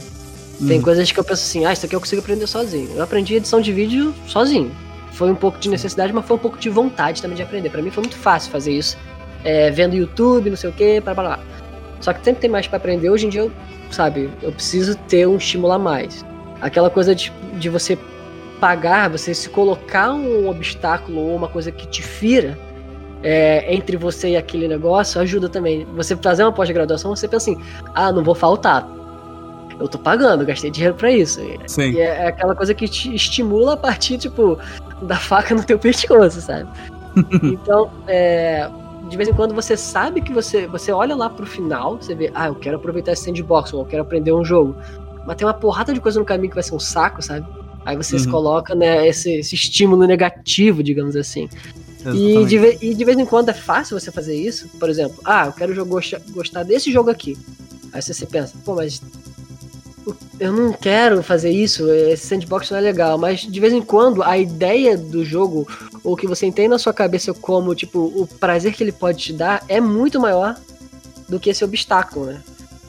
Speaker 3: Tem
Speaker 2: Uhum.
Speaker 3: coisas que eu penso assim, ah, isso aqui eu consigo aprender sozinho. Eu aprendi edição de vídeo sozinho. Foi um pouco de necessidade, mas foi um pouco de vontade também de aprender. Pra mim foi muito fácil fazer isso. É, vendo YouTube, não sei o que, blá blá blá. Só que sempre tem mais pra aprender. Hoje em dia, eu, sabe, eu preciso ter um estímulo a mais. Aquela coisa de, de você pagar, você se colocar um obstáculo ou uma coisa que te fira é, entre você e aquele negócio ajuda também. Você fazer uma pós-graduação, você pensa assim, ah, não vou faltar. Eu tô pagando, gastei dinheiro pra isso. E
Speaker 2: Sim.
Speaker 3: e é, é aquela coisa que te estimula a partir, tipo, da faca no teu pescoço, sabe? então, é, de vez em quando você sabe que você, você olha lá pro final, você vê, ah, eu quero aproveitar esse sandbox, ou eu quero aprender um jogo. Mas tem uma porrada de coisa no caminho que vai ser um saco, sabe? Aí você se
Speaker 2: Uhum.
Speaker 3: coloca, né, esse, esse estímulo negativo, digamos assim. E de, e de vez em quando é fácil você fazer isso. Por exemplo, ah, eu quero jogo- gostar desse jogo aqui. Aí você, você pensa, pô, mas eu não quero fazer isso, esse sandbox não é legal. Mas de vez em quando a ideia do jogo, ou que você tem na sua cabeça como, tipo, o prazer que ele pode te dar é muito maior do que esse obstáculo, né?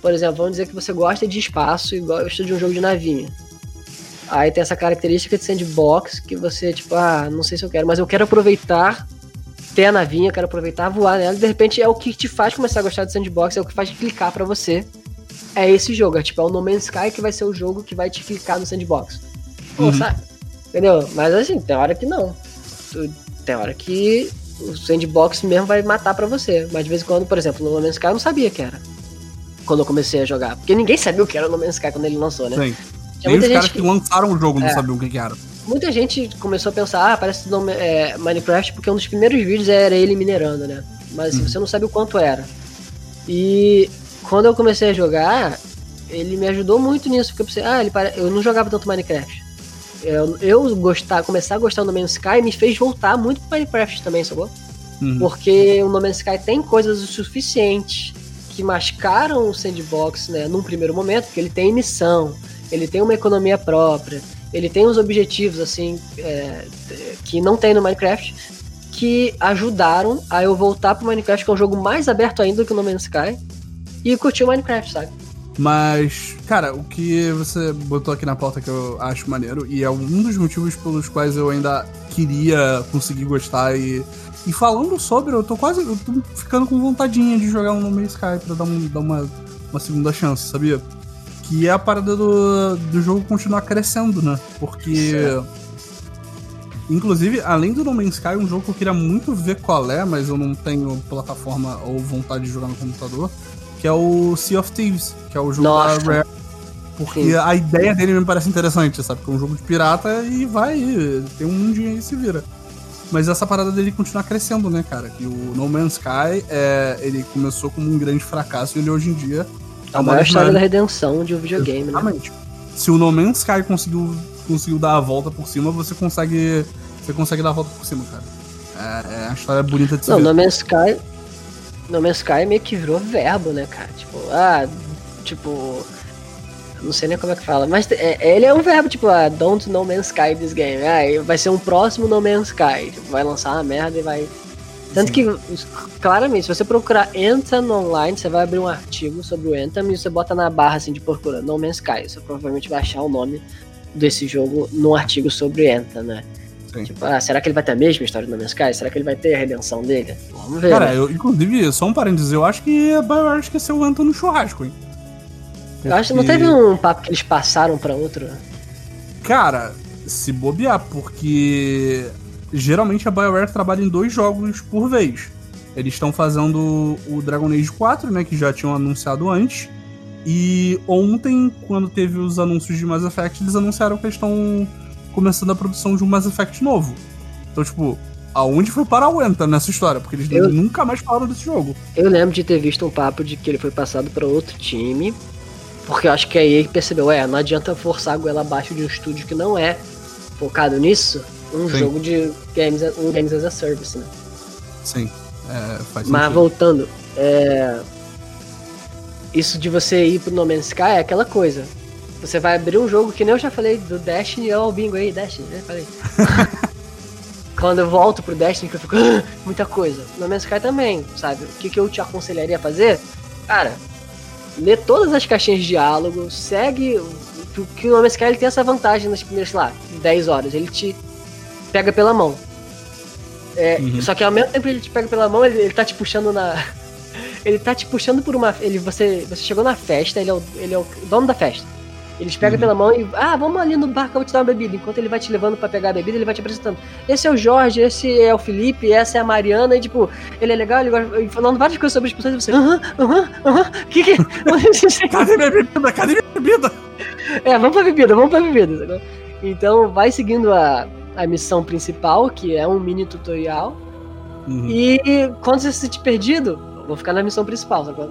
Speaker 3: Por exemplo, vamos dizer que você gosta de espaço e gosta de um jogo de navinha. Aí tem essa característica de sandbox que você, tipo, ah, não sei se eu quero, mas eu quero aproveitar ter a navinha, eu quero aproveitar voar nela, e de repente é o que te faz começar a gostar de sandbox, é o que faz clicar pra você. É esse jogo, é tipo, é o No Man's Sky que vai ser o jogo que vai te clicar no sandbox. Pô,
Speaker 2: Uhum.
Speaker 3: sabe? Entendeu? Mas assim, tem hora que não. Tem hora que o sandbox mesmo vai matar pra você. Mas de vez em quando, por exemplo, no No Man's Sky eu não sabia que era. Quando eu comecei a jogar. Porque ninguém sabia o que era o No Man's Sky quando ele lançou, né?
Speaker 2: Sim.
Speaker 3: Tinha
Speaker 2: Nem os
Speaker 3: muita
Speaker 2: caras que
Speaker 3: que-
Speaker 2: lançaram o jogo não
Speaker 3: É.
Speaker 2: sabiam o que, era.
Speaker 3: Muita gente começou a pensar, ah, parece nome, é, Minecraft, porque um dos primeiros vídeos era ele minerando, né? Mas
Speaker 2: Uhum.
Speaker 3: você não sabe o quanto era. E quando eu comecei a jogar, ele me ajudou muito nisso, porque eu pensei, ah, ele pare... eu não jogava tanto Minecraft. Eu, eu gostar, começar a gostar do No Man's Sky me fez voltar muito pro Minecraft também, sacou?
Speaker 2: Uhum.
Speaker 3: Porque o No Man's Sky tem coisas o suficiente que mascaram o sandbox, né, num primeiro momento, porque ele tem missão, ele tem uma economia própria, ele tem uns objetivos, assim, é, que não tem no Minecraft, que ajudaram a eu voltar pro Minecraft, que é um jogo mais aberto ainda que o No Man's Sky, e curtir o Minecraft, sabe?
Speaker 2: Mas, cara, o que você botou aqui na pauta que eu acho maneiro, e é um dos motivos pelos quais eu ainda queria conseguir gostar e. E falando sobre, eu tô quase. Eu tô ficando com vontadinha de jogar um No Man's Sky pra dar, um, dar uma, uma segunda chance, sabia? Que é a parada do, do jogo continuar crescendo, né? Porque. Inclusive, além do No Man's Sky, um jogo que eu queria muito ver qual é, mas eu não tenho plataforma ou vontade de jogar no computador, que é o Sea of Thieves, que é o jogo
Speaker 3: Nossa.
Speaker 2: da Rare. Porque
Speaker 3: Sim.
Speaker 2: a ideia dele me parece interessante, sabe? Que é um jogo de pirata e vai, tem um mundinho aí e se vira. Mas essa parada dele continuar crescendo, né, cara? Que o No Man's Sky, é, ele começou como um grande fracasso e ele hoje em dia
Speaker 3: É a maior história da redenção de um videogame, né?
Speaker 2: Exatamente. Se o No Man's Sky conseguiu, conseguiu dar a volta por cima, você consegue. Você consegue dar a volta por cima, cara. É, é uma história bonita de se
Speaker 3: Não,
Speaker 2: ver.
Speaker 3: No Man's Sky. No Man's Sky meio que virou verbo, né, cara? Tipo, ah, tipo. Não sei nem como é que fala, mas é, ele é um verbo, tipo, ah, don't No Man's Sky this game. Ah, vai ser um próximo No Man's Sky. Tipo, vai lançar uma merda e vai. Tanto
Speaker 2: Sim.
Speaker 3: que, claramente, se você procurar Anthem online, você vai abrir um artigo sobre o Anthem e você bota na barra assim de procura No Man's Sky. Você provavelmente vai achar o nome desse jogo num artigo sobre Anthem, né?
Speaker 2: Sim.
Speaker 3: Tipo, ah, será que ele vai ter a mesma história do No Man's Sky? Será que ele vai ter a redenção dele? Vamos ver.
Speaker 2: Cara,
Speaker 3: né?
Speaker 2: eu, inclusive, só um parênteses, eu acho que a BioWare esqueceu o Anton no churrasco, hein?
Speaker 3: Eu acho que não
Speaker 2: Porque-
Speaker 3: teve um papo que eles passaram pra outro.
Speaker 2: Cara, se bobear, porque geralmente a BioWare trabalha em dois jogos por vez. Eles estão fazendo o Dragon Age 4, né, que já tinham anunciado antes. E ontem, quando teve os anúncios de Mass Effect, eles anunciaram que eles estão começando a produção de um Mass Effect novo. Então, tipo, aonde foi parar o Enta nessa história? Porque eles
Speaker 3: Eu-
Speaker 2: nunca mais falaram desse jogo.
Speaker 3: Eu lembro de ter visto um papo de que ele foi passado pra outro time. Porque eu acho que aí ele percebeu, é, não adianta forçar a goela abaixo de um estúdio que não é focado nisso, um
Speaker 2: Sim.
Speaker 3: jogo de games, um games as a service, né?
Speaker 2: Sim, é, faz
Speaker 3: Mas
Speaker 2: sentido.
Speaker 3: voltando, é... isso de você ir pro No Man's Sky é aquela coisa. Você vai abrir um jogo que nem eu já falei do Destiny, ó, o bingo aí, Destiny, né? Falei. Quando eu volto pro Destiny, que eu fico, "Ah, muita coisa. No Man's Sky também, sabe? O que, que eu te aconselharia a fazer? Cara, lê todas as caixinhas de diálogo, segue. o- Que o No Man's Sky ele tem essa vantagem nas primeiras, sei lá, 10 horas. Ele te pega pela mão. É,
Speaker 2: Uhum.
Speaker 3: Só que ao mesmo tempo que ele te pega pela mão, ele, ele tá te puxando na. Ele tá te puxando por uma. Ele, você, você chegou na festa, ele é o, ele é o dono da festa. Ele te pega
Speaker 2: Uhum.
Speaker 3: pela mão e. Ah, vamos ali no bar que eu vou te dar uma bebida. Enquanto ele vai te levando pra pegar a bebida, ele vai te apresentando. Esse é o Jorge, esse é o Felipe, essa é a Mariana. E tipo, ele é legal, ele gosta. e falando várias coisas sobre as pessoas e você. Aham, aham, aham. Que que.
Speaker 2: Cadê minha bebida? Cadê minha bebida?
Speaker 3: É, vamos pra bebida, vamos pra bebida. Então vai seguindo a, a missão principal, que é um mini tutorial.
Speaker 2: Uhum.
Speaker 3: E quando você se sentir perdido, eu vou ficar na missão principal, sacou?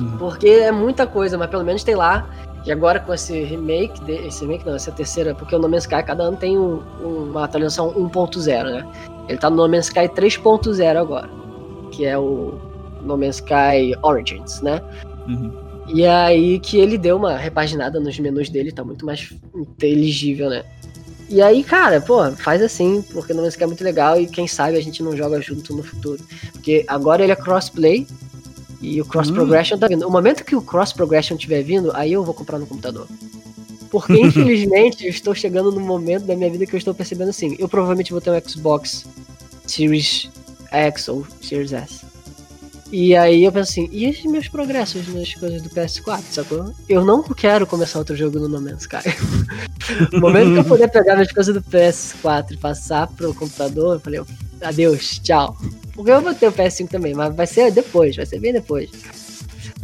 Speaker 2: Uhum.
Speaker 3: Porque é muita coisa, mas pelo menos tem lá. E agora com esse remake, de- esse remake não, essa terceira, porque o No Man's Sky cada ano tem um- um- uma atualização 1.0, né? Ele tá no No Man's Sky 3.0 agora, que é o No Man's Sky Origins, né?
Speaker 2: Uhum.
Speaker 3: E é aí que ele deu uma repaginada nos menus dele, tá muito mais inteligível, né? E aí, cara, pô, faz assim, porque no Man's Sky é muito legal e quem sabe a gente não joga junto no futuro. Porque agora ele é crossplay e o cross
Speaker 2: Hum.
Speaker 3: progression tá vindo. O momento que o cross progression tiver vindo, aí eu vou comprar no computador. Porque infelizmente eu estou chegando no momento da minha vida que eu estou percebendo assim, eu provavelmente vou ter um Xbox Series X ou Series S. E aí eu penso assim, e esses meus progressos nas coisas do PS4, sacou? Eu não quero começar outro jogo no No Man's Sky. no momento que eu puder pegar minhas coisas do PS4 e passar pro computador, eu falei, adeus, tchau. Porque eu vou ter o PS5 também, mas vai ser depois, vai ser bem depois.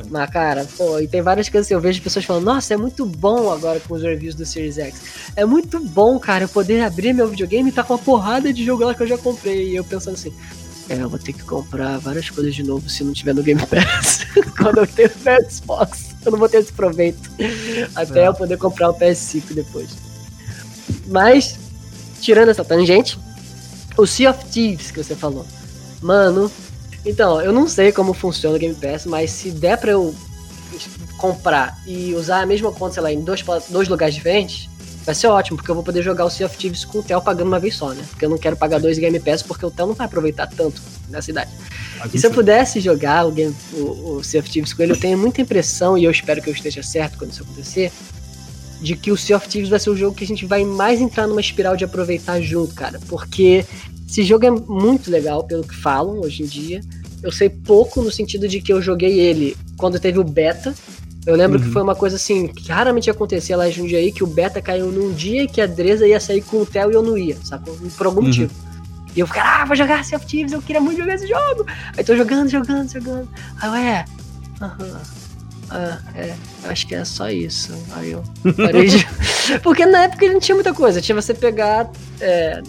Speaker 3: Mas, cara, pô, e tem várias coisas que eu vejo pessoas falando, nossa, é muito bom agora com os reviews do Series X. É muito bom, cara, eu poder abrir meu videogame e tá com uma porrada de jogo lá que eu já comprei. E eu pensando assim, é, eu vou ter que comprar várias coisas de novo se não tiver no Game Pass. Quando eu tenho o Xbox, eu não vou ter esse proveito. Até
Speaker 2: É.
Speaker 3: eu poder comprar o PS5 depois. Mas, tirando essa tangente, o Sea of Thieves que você falou. Mano, então, eu não sei como funciona o Game Pass, mas se der pra eu comprar e usar a mesma conta, sei lá, em dois, dois lugares diferentes, vai ser ótimo, porque eu vou poder jogar o Sea of Thieves com o Theo pagando uma vez só, né? Porque eu não quero pagar dois Game Pass, porque o Theo não vai aproveitar tanto nessa idade.
Speaker 2: Faz
Speaker 3: E se eu
Speaker 2: sentido.
Speaker 3: pudesse jogar o, game, o, o Sea of Thieves com ele, eu tenho muita impressão, e eu espero que eu esteja certo quando isso acontecer, de que o Sea of Thieves vai ser o jogo que a gente vai mais entrar numa espiral de aproveitar junto, cara. Porque esse jogo é muito legal, pelo que falam hoje em dia. Eu sei pouco no sentido de que eu joguei ele quando teve o beta. Eu lembro
Speaker 2: Uhum.
Speaker 3: que foi uma coisa assim, que raramente acontecia lá em Jundiaí, que o beta caiu num dia que a Dresa ia sair com o Theo e eu não ia, sacou? Por algum
Speaker 2: Uhum.
Speaker 3: motivo. E eu ficava, ah, vou jogar Sea of Thieves, eu queria muito jogar esse jogo. Aí tô jogando, jogando, jogando. Aí eu, é. Aham. Ah, é. Acho que é só isso. Aí eu parei de. Porque na época ele não tinha muita coisa. Tinha você pegar. é,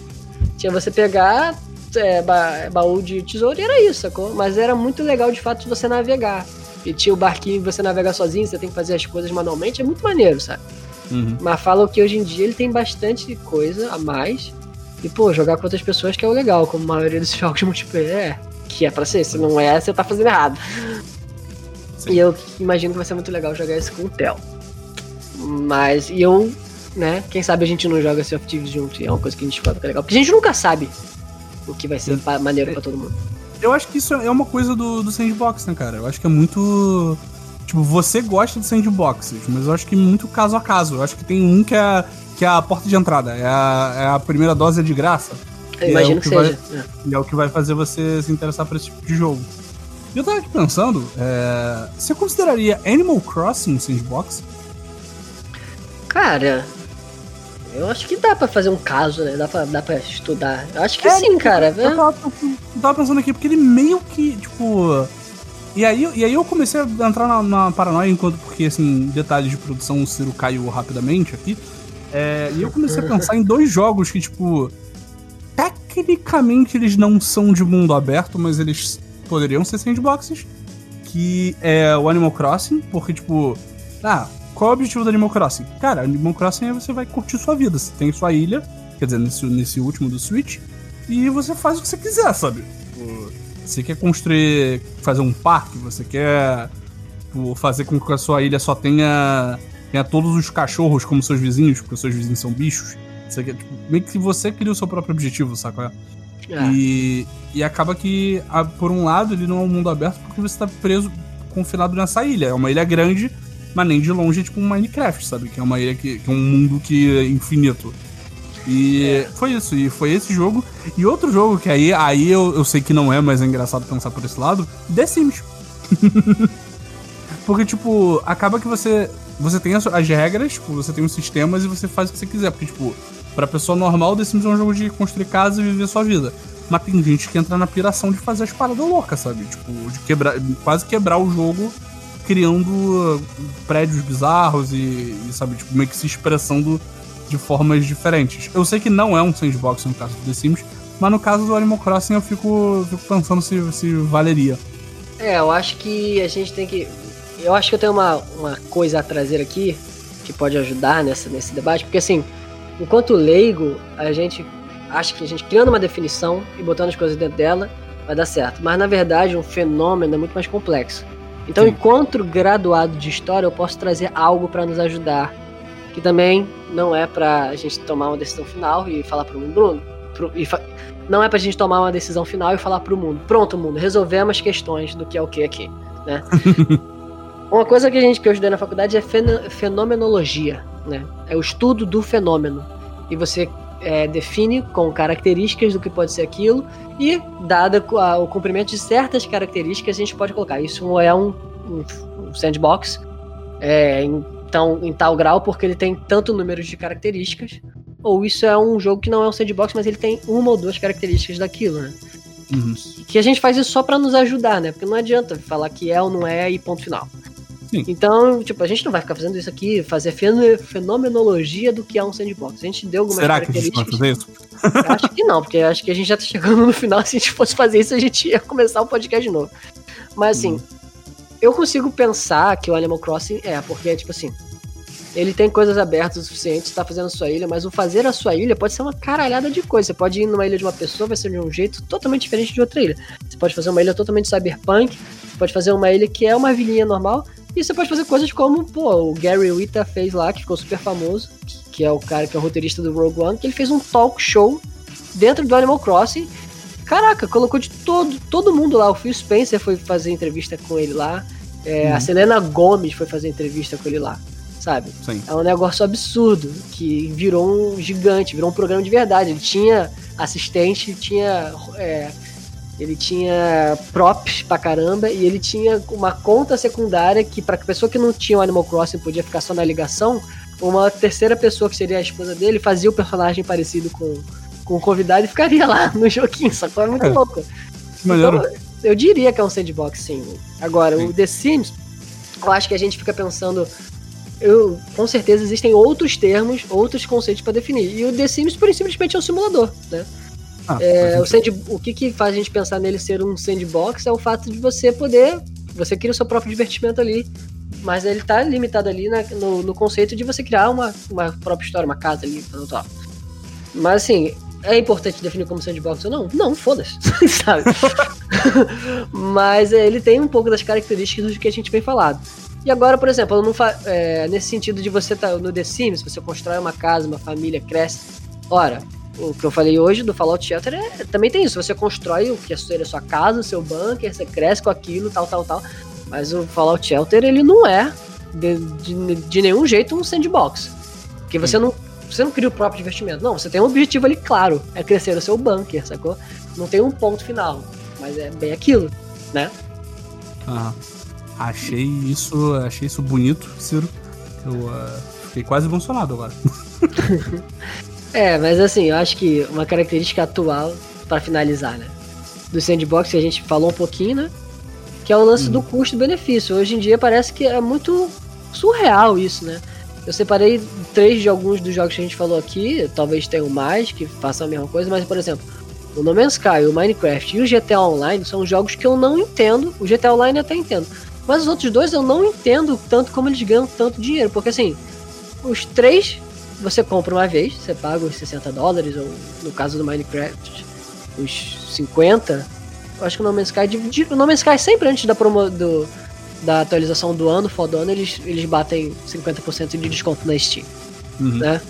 Speaker 3: tinha você pegar é, ba- baú de tesouro e era isso, sacou? Mas era muito legal de fato você navegar. E tinha o barquinho e você navegar sozinho, você tem que fazer as coisas manualmente, é muito maneiro, sabe?
Speaker 2: Uhum.
Speaker 3: Mas falam que hoje em dia ele tem bastante coisa a mais. E, pô, jogar com outras pessoas que é o legal, como a maioria desses jogos de multiplayer é. Que é pra ser, se não é, você tá fazendo errado.
Speaker 2: Sim.
Speaker 3: E eu imagino que vai ser muito legal jogar isso com o Theo. Mas, e eu, né, quem sabe a gente não joga Sea of Thieves junto, e é uma coisa que a gente fala que é legal. Porque a gente nunca sabe o que vai ser pa- maneiro pra todo mundo.
Speaker 2: Eu acho que isso é uma coisa do, do sandbox, né, cara? Eu acho que é muito. Tipo, você gosta de sandboxes, mas eu acho que muito caso a caso. Eu acho que tem um que é, que é a porta de entrada, é a, é a primeira dose de graça.
Speaker 3: Eu
Speaker 2: é
Speaker 3: imagino
Speaker 2: o
Speaker 3: que,
Speaker 2: que vai-
Speaker 3: seja. é.
Speaker 2: E é o que vai fazer você se interessar por esse tipo de jogo. E eu tava aqui pensando, é, você consideraria Animal Crossing sandbox?
Speaker 3: Cara, eu acho que dá pra fazer um caso, né? Dá pra, dá pra estudar. Eu acho que
Speaker 2: É,
Speaker 3: sim, cara.
Speaker 2: Eu
Speaker 3: É.
Speaker 2: tava, eu tava pensando aqui, porque ele meio que, tipo. E aí, e aí eu comecei a entrar na, na paranoia, enquanto, porque, assim, detalhes de produção, o Ciro caiu rapidamente aqui. É, e eu comecei a pensar em dois jogos que, tipo. Tecnicamente eles não são de mundo aberto, mas eles poderiam ser sandboxes. Que é o Animal Crossing, porque, tipo. Ah, qual é o objetivo do Animal Crossing? Cara, Animal Crossing é você vai curtir sua vida. Você tem sua ilha, quer dizer, nesse, nesse último do Switch, e você faz o que você quiser, sabe? Você quer construir, fazer um parque, você quer fazer com que a sua ilha só tenha, tenha todos os cachorros como seus vizinhos, porque seus vizinhos são bichos. Você quer, tipo, meio que você cria o seu próprio objetivo, saca?
Speaker 3: Ah,
Speaker 2: E, e acaba que, por um lado, ele não é um mundo aberto porque você tá preso, confinado nessa ilha. É uma ilha grande, mas nem de longe é tipo um Minecraft, sabe? Que é uma ilha que, que é um mundo que é infinito. E foi isso, e foi esse jogo. E outro jogo que aí, aí eu, eu sei que não é, mas é engraçado pensar por esse lado, The Sims. Porque, tipo, acaba que você. Você tem as, as regras, tipo, você tem os sistemas e você faz o que você quiser. Porque, tipo, pra pessoa normal, The Sims é um jogo de construir casa e viver sua vida. Mas tem gente que entra na piração de fazer as paradas loucas, sabe? Tipo, de quebrar. Quase quebrar o jogo criando uh, prédios bizarros e, e, sabe, tipo, meio que se expressando de formas diferentes. Eu sei que não é um sandbox no caso do The Sims, mas no caso do Animal Crossing eu fico, fico pensando se, se valeria.
Speaker 3: É, eu acho que a gente tem que. Eu acho que eu tenho uma, uma coisa a trazer aqui que pode ajudar nessa, nesse debate, porque assim, enquanto leigo, a gente acha que a gente criando uma definição e botando as coisas dentro dela vai dar certo. Mas na verdade, um fenômeno é muito mais complexo. Então,
Speaker 2: Sim.
Speaker 3: enquanto graduado de história, eu posso trazer algo para nos ajudar. Que também não é pra a gente tomar uma decisão final e falar pro mundo, Bruno. pro- e não é pra gente tomar uma decisão final e falar pro mundo. Pronto, mundo, resolvemos as questões do que é o que aqui, né? Uma coisa que a gente que eu estudei na faculdade é feno- fenomenologia, né? É o estudo do fenômeno. E você é, define com características do que pode ser aquilo e, dada a- o cumprimento de certas características, a gente pode colocar. Isso é um, um- um sandbox, é, então, em tal grau, porque ele tem tanto número de características, ou isso é um jogo que não é um sandbox, mas ele tem uma ou duas características daquilo, né?
Speaker 2: Uhum.
Speaker 3: que a gente faz isso só pra nos ajudar, né? Porque não adianta falar que é ou não é e ponto final.
Speaker 2: Sim.
Speaker 3: Então, tipo, a gente não vai ficar fazendo isso aqui, fazer fen- fenomenologia do que é um sandbox. A gente deu algumas
Speaker 2: Será que a gente vai
Speaker 3: características.
Speaker 2: fazer isso?
Speaker 3: Acho que não, porque acho que a gente já tá chegando no final. Se a gente fosse fazer isso, a gente ia começar o podcast de novo. Mas assim,
Speaker 2: Hum.
Speaker 3: eu consigo pensar que o Animal Crossing é, porque, tipo assim, ele tem coisas abertas o suficiente, você tá fazendo a sua ilha, mas o fazer a sua ilha pode ser uma caralhada de coisa. Você pode ir numa ilha de uma pessoa, vai ser de um jeito totalmente diferente de outra ilha. Você pode fazer uma ilha totalmente cyberpunk, você pode fazer uma ilha que é uma vilinha normal, e você pode fazer coisas como, pô, o Gary Whitta fez lá, que ficou super famoso, que é o cara que é o roteirista do Rogue One, que ele fez um talk show dentro do Animal Crossing. Caraca, colocou de todo, todo mundo lá. O Phil Spencer foi fazer entrevista com ele lá. é, A
Speaker 2: Uhum.
Speaker 3: Selena Gomes foi fazer entrevista com ele lá, sabe?
Speaker 2: Sim.
Speaker 3: É um negócio absurdo, que virou um gigante, virou um programa de verdade. Ele tinha assistente, tinha. é, ele tinha props pra caramba e ele tinha uma conta secundária que, pra pessoa que não tinha o Animal Crossing podia ficar só na ligação, uma terceira pessoa que seria a esposa dele fazia o personagem parecido com, com o convidado e ficaria lá no joguinho, sacou? É muito
Speaker 2: É.
Speaker 3: louco.
Speaker 2: Que.
Speaker 3: Então, eu diria que é um sandbox, sim. Agora,
Speaker 2: Sim.
Speaker 3: o The Sims, eu acho que a gente fica pensando. Eu, com certeza existem outros termos, outros conceitos para definir. E o The Sims, por simplesmente, é um simulador, né?
Speaker 2: Ah,
Speaker 3: É, o, sand, o que, que faz a gente pensar nele ser um sandbox é o fato de você poder. Você cria o seu próprio divertimento ali. Mas ele tá limitado ali na- no, no conceito de você criar uma, uma própria história, uma casa ali, tal, tal. Mas assim, é importante definir como sandbox ou não? Não, foda-se, sabe? Mas é, ele tem um pouco das características do que a gente vem falado. E agora, por exemplo, é, nesse sentido de você estar no The Sims, você constrói uma casa, uma família, cresce. Ora, o que eu falei hoje do Fallout Shelter é, também tem isso. Você constrói o que é a sua casa, o seu bunker, você cresce com aquilo, tal, tal, tal. Mas o Fallout Shelter, ele não é de, de, de nenhum jeito um sandbox. Porque você não, você não cria o próprio investimento. Não, você tem um objetivo ali claro, é crescer o seu bunker, sacou? Não tem um ponto final, mas é bem aquilo, né?
Speaker 2: Aham. Achei isso, achei isso bonito, Ciro. Eu ah, fiquei quase emocionado agora.
Speaker 3: É, mas assim, eu acho que uma característica atual, pra finalizar, né? Do sandbox que a gente falou um pouquinho, né? Que é o lance do custo-benefício. Hoje em dia parece que é muito surreal isso, né? Eu separei três de alguns dos jogos que a gente falou aqui, talvez tenham mais que façam a mesma coisa, mas por exemplo, o No Man's Sky, o Minecraft e o GTA Online são jogos que eu não entendo. O GTA Online eu até entendo. Mas os outros dois eu não entendo tanto como eles ganham tanto dinheiro. Porque assim, os três você compra uma vez, você paga os 60 dólares, ou no caso do Minecraft, os 50. Eu acho que o No Man's Sky dividi- O No Man's Sky sempre antes da promo do, da atualização do ano, fodona, eles, eles batem 50% de desconto na Steam.
Speaker 2: Uhum.
Speaker 3: Né?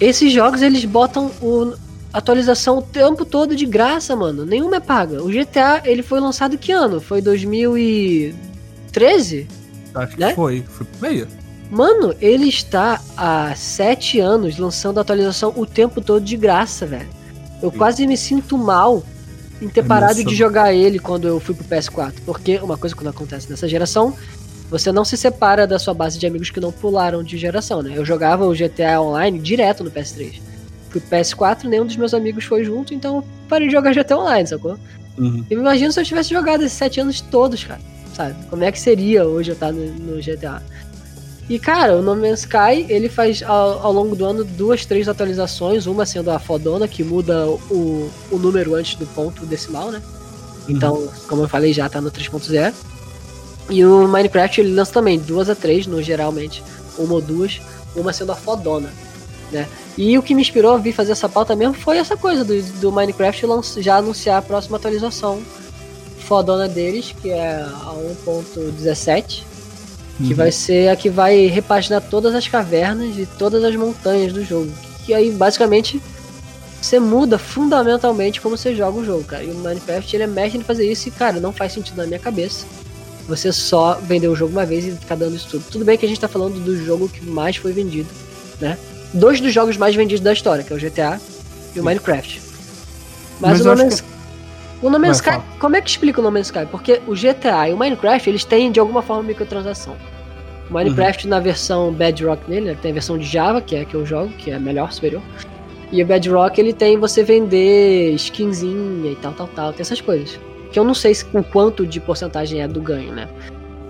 Speaker 3: Esses jogos eles botam o atualização o tempo todo de graça, mano. Nenhuma é paga. O GTA ele foi lançado que ano? Foi 2013?
Speaker 2: Acho que
Speaker 3: Né?
Speaker 2: foi. Foi por meio.
Speaker 3: Mano, ele está há sete anos lançando atualização o tempo todo de graça, velho. Eu
Speaker 2: Sim.
Speaker 3: quase me sinto mal em ter parado
Speaker 2: nossa.
Speaker 3: de jogar ele quando eu fui pro PS4. Porque uma coisa que não acontece nessa geração, você não se separa da sua base de amigos que não pularam de geração, né? Eu jogava o GTA Online direto no PS3. Fui pro PS4, nenhum dos meus amigos foi junto, então eu parei de jogar GTA Online, sacou?
Speaker 2: Uhum.
Speaker 3: Eu me imagino se eu tivesse jogado esses sete anos todos, cara. Sabe? Como é que seria hoje eu estar no, no GTA? E, cara, o No Man's Sky, ele faz ao, ao longo do ano duas, três atualizações, uma sendo a fodona, que muda o, o número antes do ponto decimal, né? Então, como eu falei, já tá no 3.0. E o Minecraft, ele lança também duas a três, no geralmente, uma ou duas, uma sendo a fodona, né? E o que me inspirou a vir fazer essa pauta mesmo foi essa coisa do, do Minecraft já anunciar a próxima atualização fodona deles, que é a 1.17, que
Speaker 2: Uhum.
Speaker 3: vai ser a que vai repaginar todas as cavernas e todas as montanhas do jogo. Que aí basicamente você muda fundamentalmente como você joga o jogo, cara. E o Minecraft ele é mestre em fazer isso e, cara, não faz sentido na minha cabeça. Você só vender o jogo uma vez e ficar dando isso tudo. Tudo bem que a gente tá falando do jogo que mais foi vendido, né? Dois dos jogos mais vendidos da história, que é o GTA e o Minecraft. Mas,
Speaker 2: Mas
Speaker 3: o No Man's, o No Man's Sky, como é que explica o No Man's Sky? Porque o GTA e o Minecraft, eles têm de alguma forma microtransação. O Minecraft na versão Bedrock dele, né, tem a versão de Java, que é a que eu jogo, que é a melhor, superior. E o Bedrock, ele tem você vender skinzinha e tal, tal, tal, tem essas coisas. Que eu não sei se- o quanto de porcentagem é do ganho, né?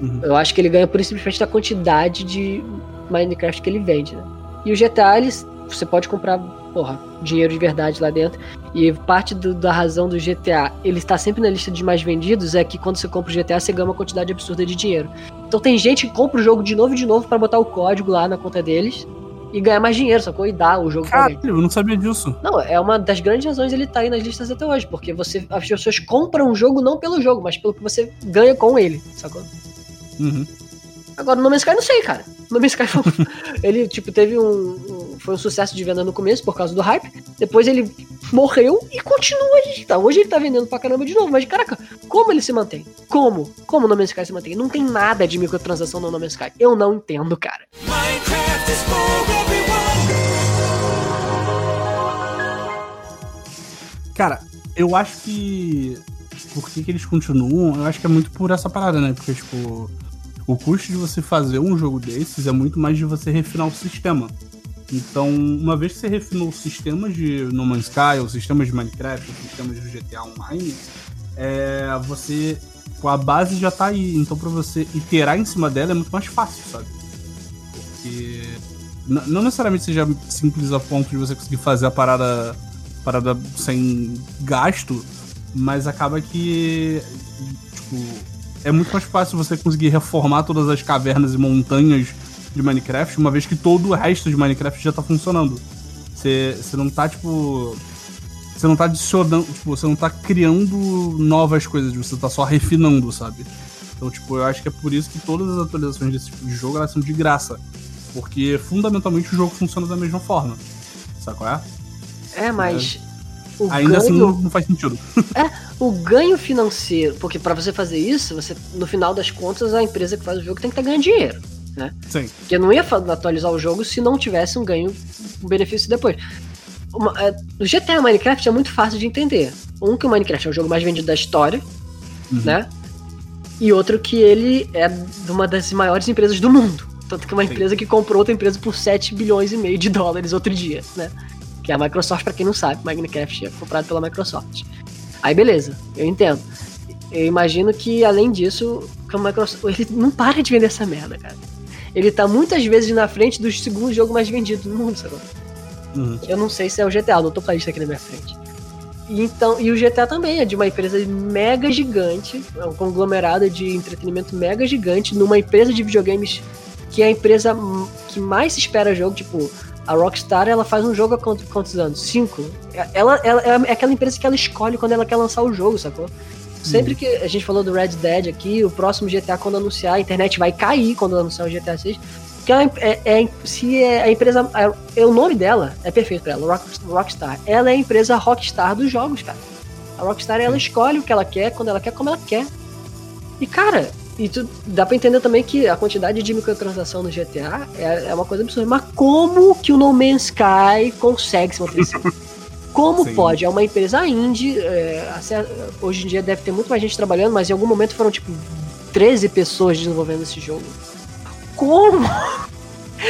Speaker 2: Uhum.
Speaker 3: Eu acho que ele ganha por simplesmente da quantidade de Minecraft que ele vende, né? E o GTA, eles, você pode comprar, porra, dinheiro de verdade lá dentro. E parte do- da razão do GTA ele está sempre na lista de mais vendidos é que quando você compra o GTA, você ganha uma quantidade absurda de dinheiro. Então tem gente que compra o jogo de novo e de novo pra botar o código lá na conta deles e ganhar mais dinheiro, sacou? E dar o jogo pra alguém.
Speaker 2: Caralho, eu não sabia disso.
Speaker 3: Não, é uma das grandes razões ele tá aí nas listas até hoje, porque você as pessoas compram o jogo não pelo jogo, mas pelo que você ganha com ele, sacou?
Speaker 2: Uhum.
Speaker 3: Agora, o No Man's Sky não sei, cara. O No Man's Sky foi, ele, tipo, teve um, um- Foi um sucesso de venda no começo por causa do hype. Depois ele morreu e continua aí. Tá? Hoje ele tá vendendo pra caramba de novo. Mas, caraca, como ele se mantém? Como? Como o No Man's Sky se mantém? Não tem nada de microtransação no No Man's Sky. Eu não entendo, cara.
Speaker 4: Minecraft is for everyone.
Speaker 2: Cara, eu acho que. Por que, que eles continuam? Eu acho que é muito por essa parada, né? Porque, tipo, o custo de você fazer um jogo desses é muito mais de você refinar o sistema. Então, uma vez que você refinou o sistema de No Man's Sky, ou sistemas de Minecraft, ou sistemas do GTA Online, é, você. A base já tá aí. Então, pra você iterar em cima dela é muito mais fácil, sabe? Porque. Não necessariamente seja simples a ponto de você conseguir fazer a parada parada sem gasto, mas acaba que tipo, é muito mais fácil você conseguir reformar todas as cavernas e montanhas de Minecraft, uma vez que todo o resto de Minecraft já tá funcionando. Você você não tá tipo você não tá adicionando, tipo, você não tá criando novas coisas, você tá só refinando, sabe? Então, tipo, eu acho que é por isso que todas as atualizações desse tipo de jogo elas são de graça. Porque fundamentalmente o jogo funciona da mesma forma. Sabe qual é?
Speaker 3: É, mas. O
Speaker 2: Ainda assim
Speaker 3: ganho,
Speaker 2: não, não faz sentido.
Speaker 3: o ganho financeiro, porque pra você fazer isso, você no final das contas a empresa que faz o jogo tem que estar ganhando dinheiro.
Speaker 2: Sim.
Speaker 3: Porque não ia atualizar o jogo se não tivesse um ganho, um benefício depois. Uma- é, o GTA Minecraft é muito fácil de entender. Um, que o Minecraft é o jogo mais vendido da história,
Speaker 2: Uhum.
Speaker 3: né? E outro que ele é de uma das maiores empresas do mundo. Tanto que é uma
Speaker 2: Sim.
Speaker 3: empresa que comprou outra empresa por 7 bilhões e meio de dólares outro dia, né? Que é a Microsoft, pra quem não sabe, Minecraft é comprado pela Microsoft. Aí beleza, eu entendo. Eu imagino que, além disso, que a Microsoft, ele não para de vender essa merda, cara. Ele tá muitas vezes na frente do segundo jogo mais vendido do mundo, sabe?
Speaker 2: Uhum.
Speaker 3: Eu não sei se é o GTA, não tô com a lista aqui na minha frente. E, então, e o GTA também é de uma empresa mega gigante, é um conglomerado de entretenimento mega gigante, numa empresa de videogames que é a empresa que mais espera jogo, tipo, a Rockstar, ela faz um jogo há quantos, quantos anos? Cinco? Ela, ela, é aquela empresa que ela escolhe quando ela quer lançar o jogo, sacou? Sempre que a gente falou do Red Dead aqui, o próximo GTA, quando anunciar, a internet vai cair quando anunciar o GTA 6. Porque ela é, é- se é a empresa. É, é o nome dela é perfeito pra ela, Rock, Rockstar. Ela é a empresa Rockstar dos jogos, cara. A Rockstar ela escolhe o que ela quer, quando ela quer, como ela quer. E cara, e tu, dá pra entender também que a quantidade de microtransação no GTA é, é uma coisa absurda. Mas como que o No Man's Sky consegue se manter assim? Como
Speaker 2: Sim.
Speaker 3: pode? É uma empresa indie. é, hoje em dia deve ter muito mais gente trabalhando, mas em algum momento foram tipo 13 pessoas desenvolvendo esse jogo. Como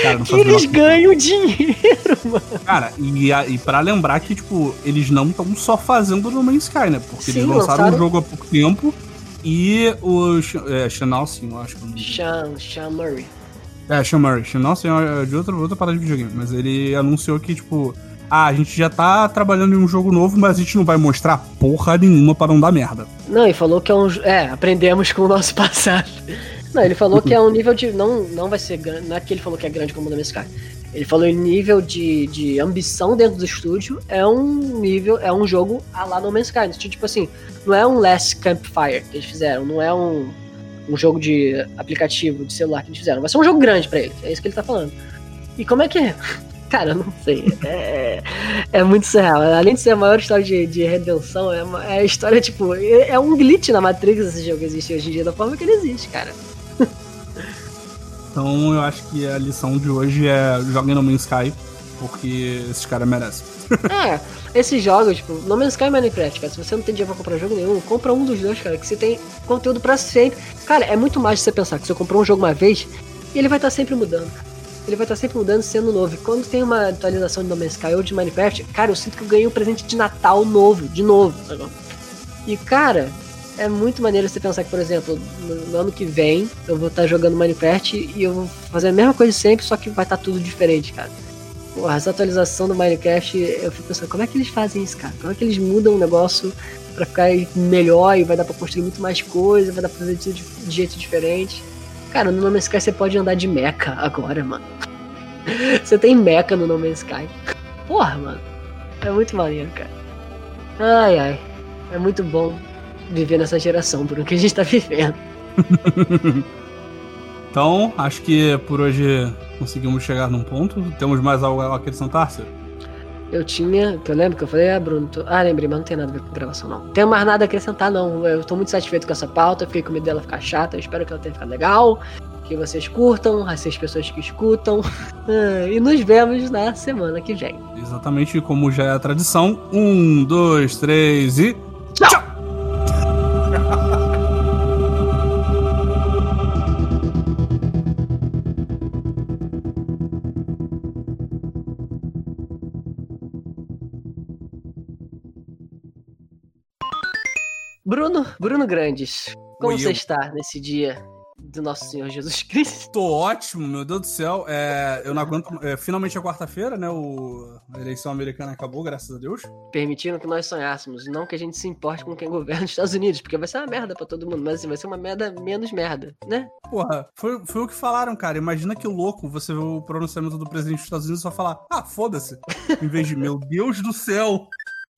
Speaker 2: Cara,
Speaker 3: que eles ganham dinheiro, mano?
Speaker 2: Cara, e, e pra lembrar que, tipo, eles não estão só fazendo No Man's Sky, né? Porque
Speaker 3: Sim,
Speaker 2: eles lançaram
Speaker 3: lançaram-
Speaker 2: o jogo há pouco tempo e o é, Chanel, sim, eu acho que é o nome.
Speaker 3: Sean, Sean Murray.
Speaker 2: É, Sean Murray. Chanel, sim, é de outra, outra parada de videogame. Mas ele anunciou que, tipo, ah, a gente já tá trabalhando em um jogo novo, mas a gente não vai mostrar porra nenhuma para não dar merda.
Speaker 3: Não, e falou que é um. É, aprendemos com o nosso passado. Não, ele falou que é um nível de. Não, não vai ser grande. Não é que ele falou que é grande como o Man's Sky. Ele falou em nível de, de ambição dentro do estúdio. É um nível. É um jogo a lá No Man's Sky. Sentido, Tipo assim, não é um Last Campfire que eles fizeram. Não é um, um jogo de aplicativo de celular que eles fizeram. Vai ser um jogo grande pra eles. É isso que ele tá falando. E como é que é? Cara, eu não sei. É, é muito surreal. Além de ser a maior história de, de redenção, é, é a história, tipo, é, é um glitch na Matrix esse jogo existe hoje em dia, da forma que ele existe, cara.
Speaker 2: Então eu acho que a lição de hoje é joguem No Man's Sky, porque esses caras merecem.
Speaker 3: É, esses jogos, tipo, No Man's Sky e Minecraft, cara, se você não tem dinheiro pra comprar jogo nenhum, compra um dos dois, cara, que você tem conteúdo pra sempre. Cara, é muito mais de você pensar que você comprou um jogo uma vez e ele vai estar sempre mudando. Ele vai estar sempre mudando, sendo novo. E quando tem uma atualização de No Man's Sky ou de Minecraft, cara, eu sinto que eu ganhei um presente de Natal novo, de novo. E, cara, é muito maneiro você pensar que, por exemplo, no, no ano que vem eu vou estar jogando Minecraft e eu vou fazer a mesma coisa sempre, só que vai estar tudo diferente, cara. Porra, essa atualização do Minecraft, eu fico pensando, como é que eles fazem isso, cara? Como é que eles mudam o negócio pra ficar melhor e vai dar pra construir muito mais coisa, vai dar pra fazer tudo de, de jeito diferente? Cara, no No Man's Sky você pode andar de mecha agora, mano. Você tem mecha no No Man's Sky. Porra, mano. É muito maneiro, cara. Ai, ai. É muito bom viver nessa geração, Bruno, que a gente tá vivendo.
Speaker 2: Então, acho que por hoje conseguimos chegar num ponto. Temos mais algo a acrescentar, Ciro?
Speaker 3: Eu tinha, que eu lembro que eu falei, ah, Bruno, tô... ah, lembrei, mas não tem nada a ver com gravação, não. Não tenho mais nada a acrescentar, não. Eu tô muito satisfeito com essa pauta, fiquei com medo dela ficar chata, eu espero que ela tenha ficado legal, que vocês curtam, as seis pessoas que escutam. Ah, e nos vemos na semana que vem.
Speaker 2: Exatamente como já é a tradição. Um, dois, três e.
Speaker 3: Tchau! Bruno, Bruno Grandes, como
Speaker 2: Oi,
Speaker 3: você
Speaker 2: eu.
Speaker 3: está nesse dia do nosso Senhor Jesus Cristo?
Speaker 2: Tô ótimo, meu Deus do céu. É, eu não aguento. é, finalmente é quarta-feira, né? O, a eleição americana acabou, graças a Deus.
Speaker 3: Permitindo que nós sonhássemos, não que a gente se importe com quem governa os Estados Unidos, porque vai ser uma merda pra todo mundo, mas assim, vai ser uma merda menos merda, né?
Speaker 2: Porra, foi, foi o que falaram, cara. Imagina que louco você vê o pronunciamento do presidente dos Estados Unidos e só falar, ah, foda-se. Em vez de, meu Deus do céu.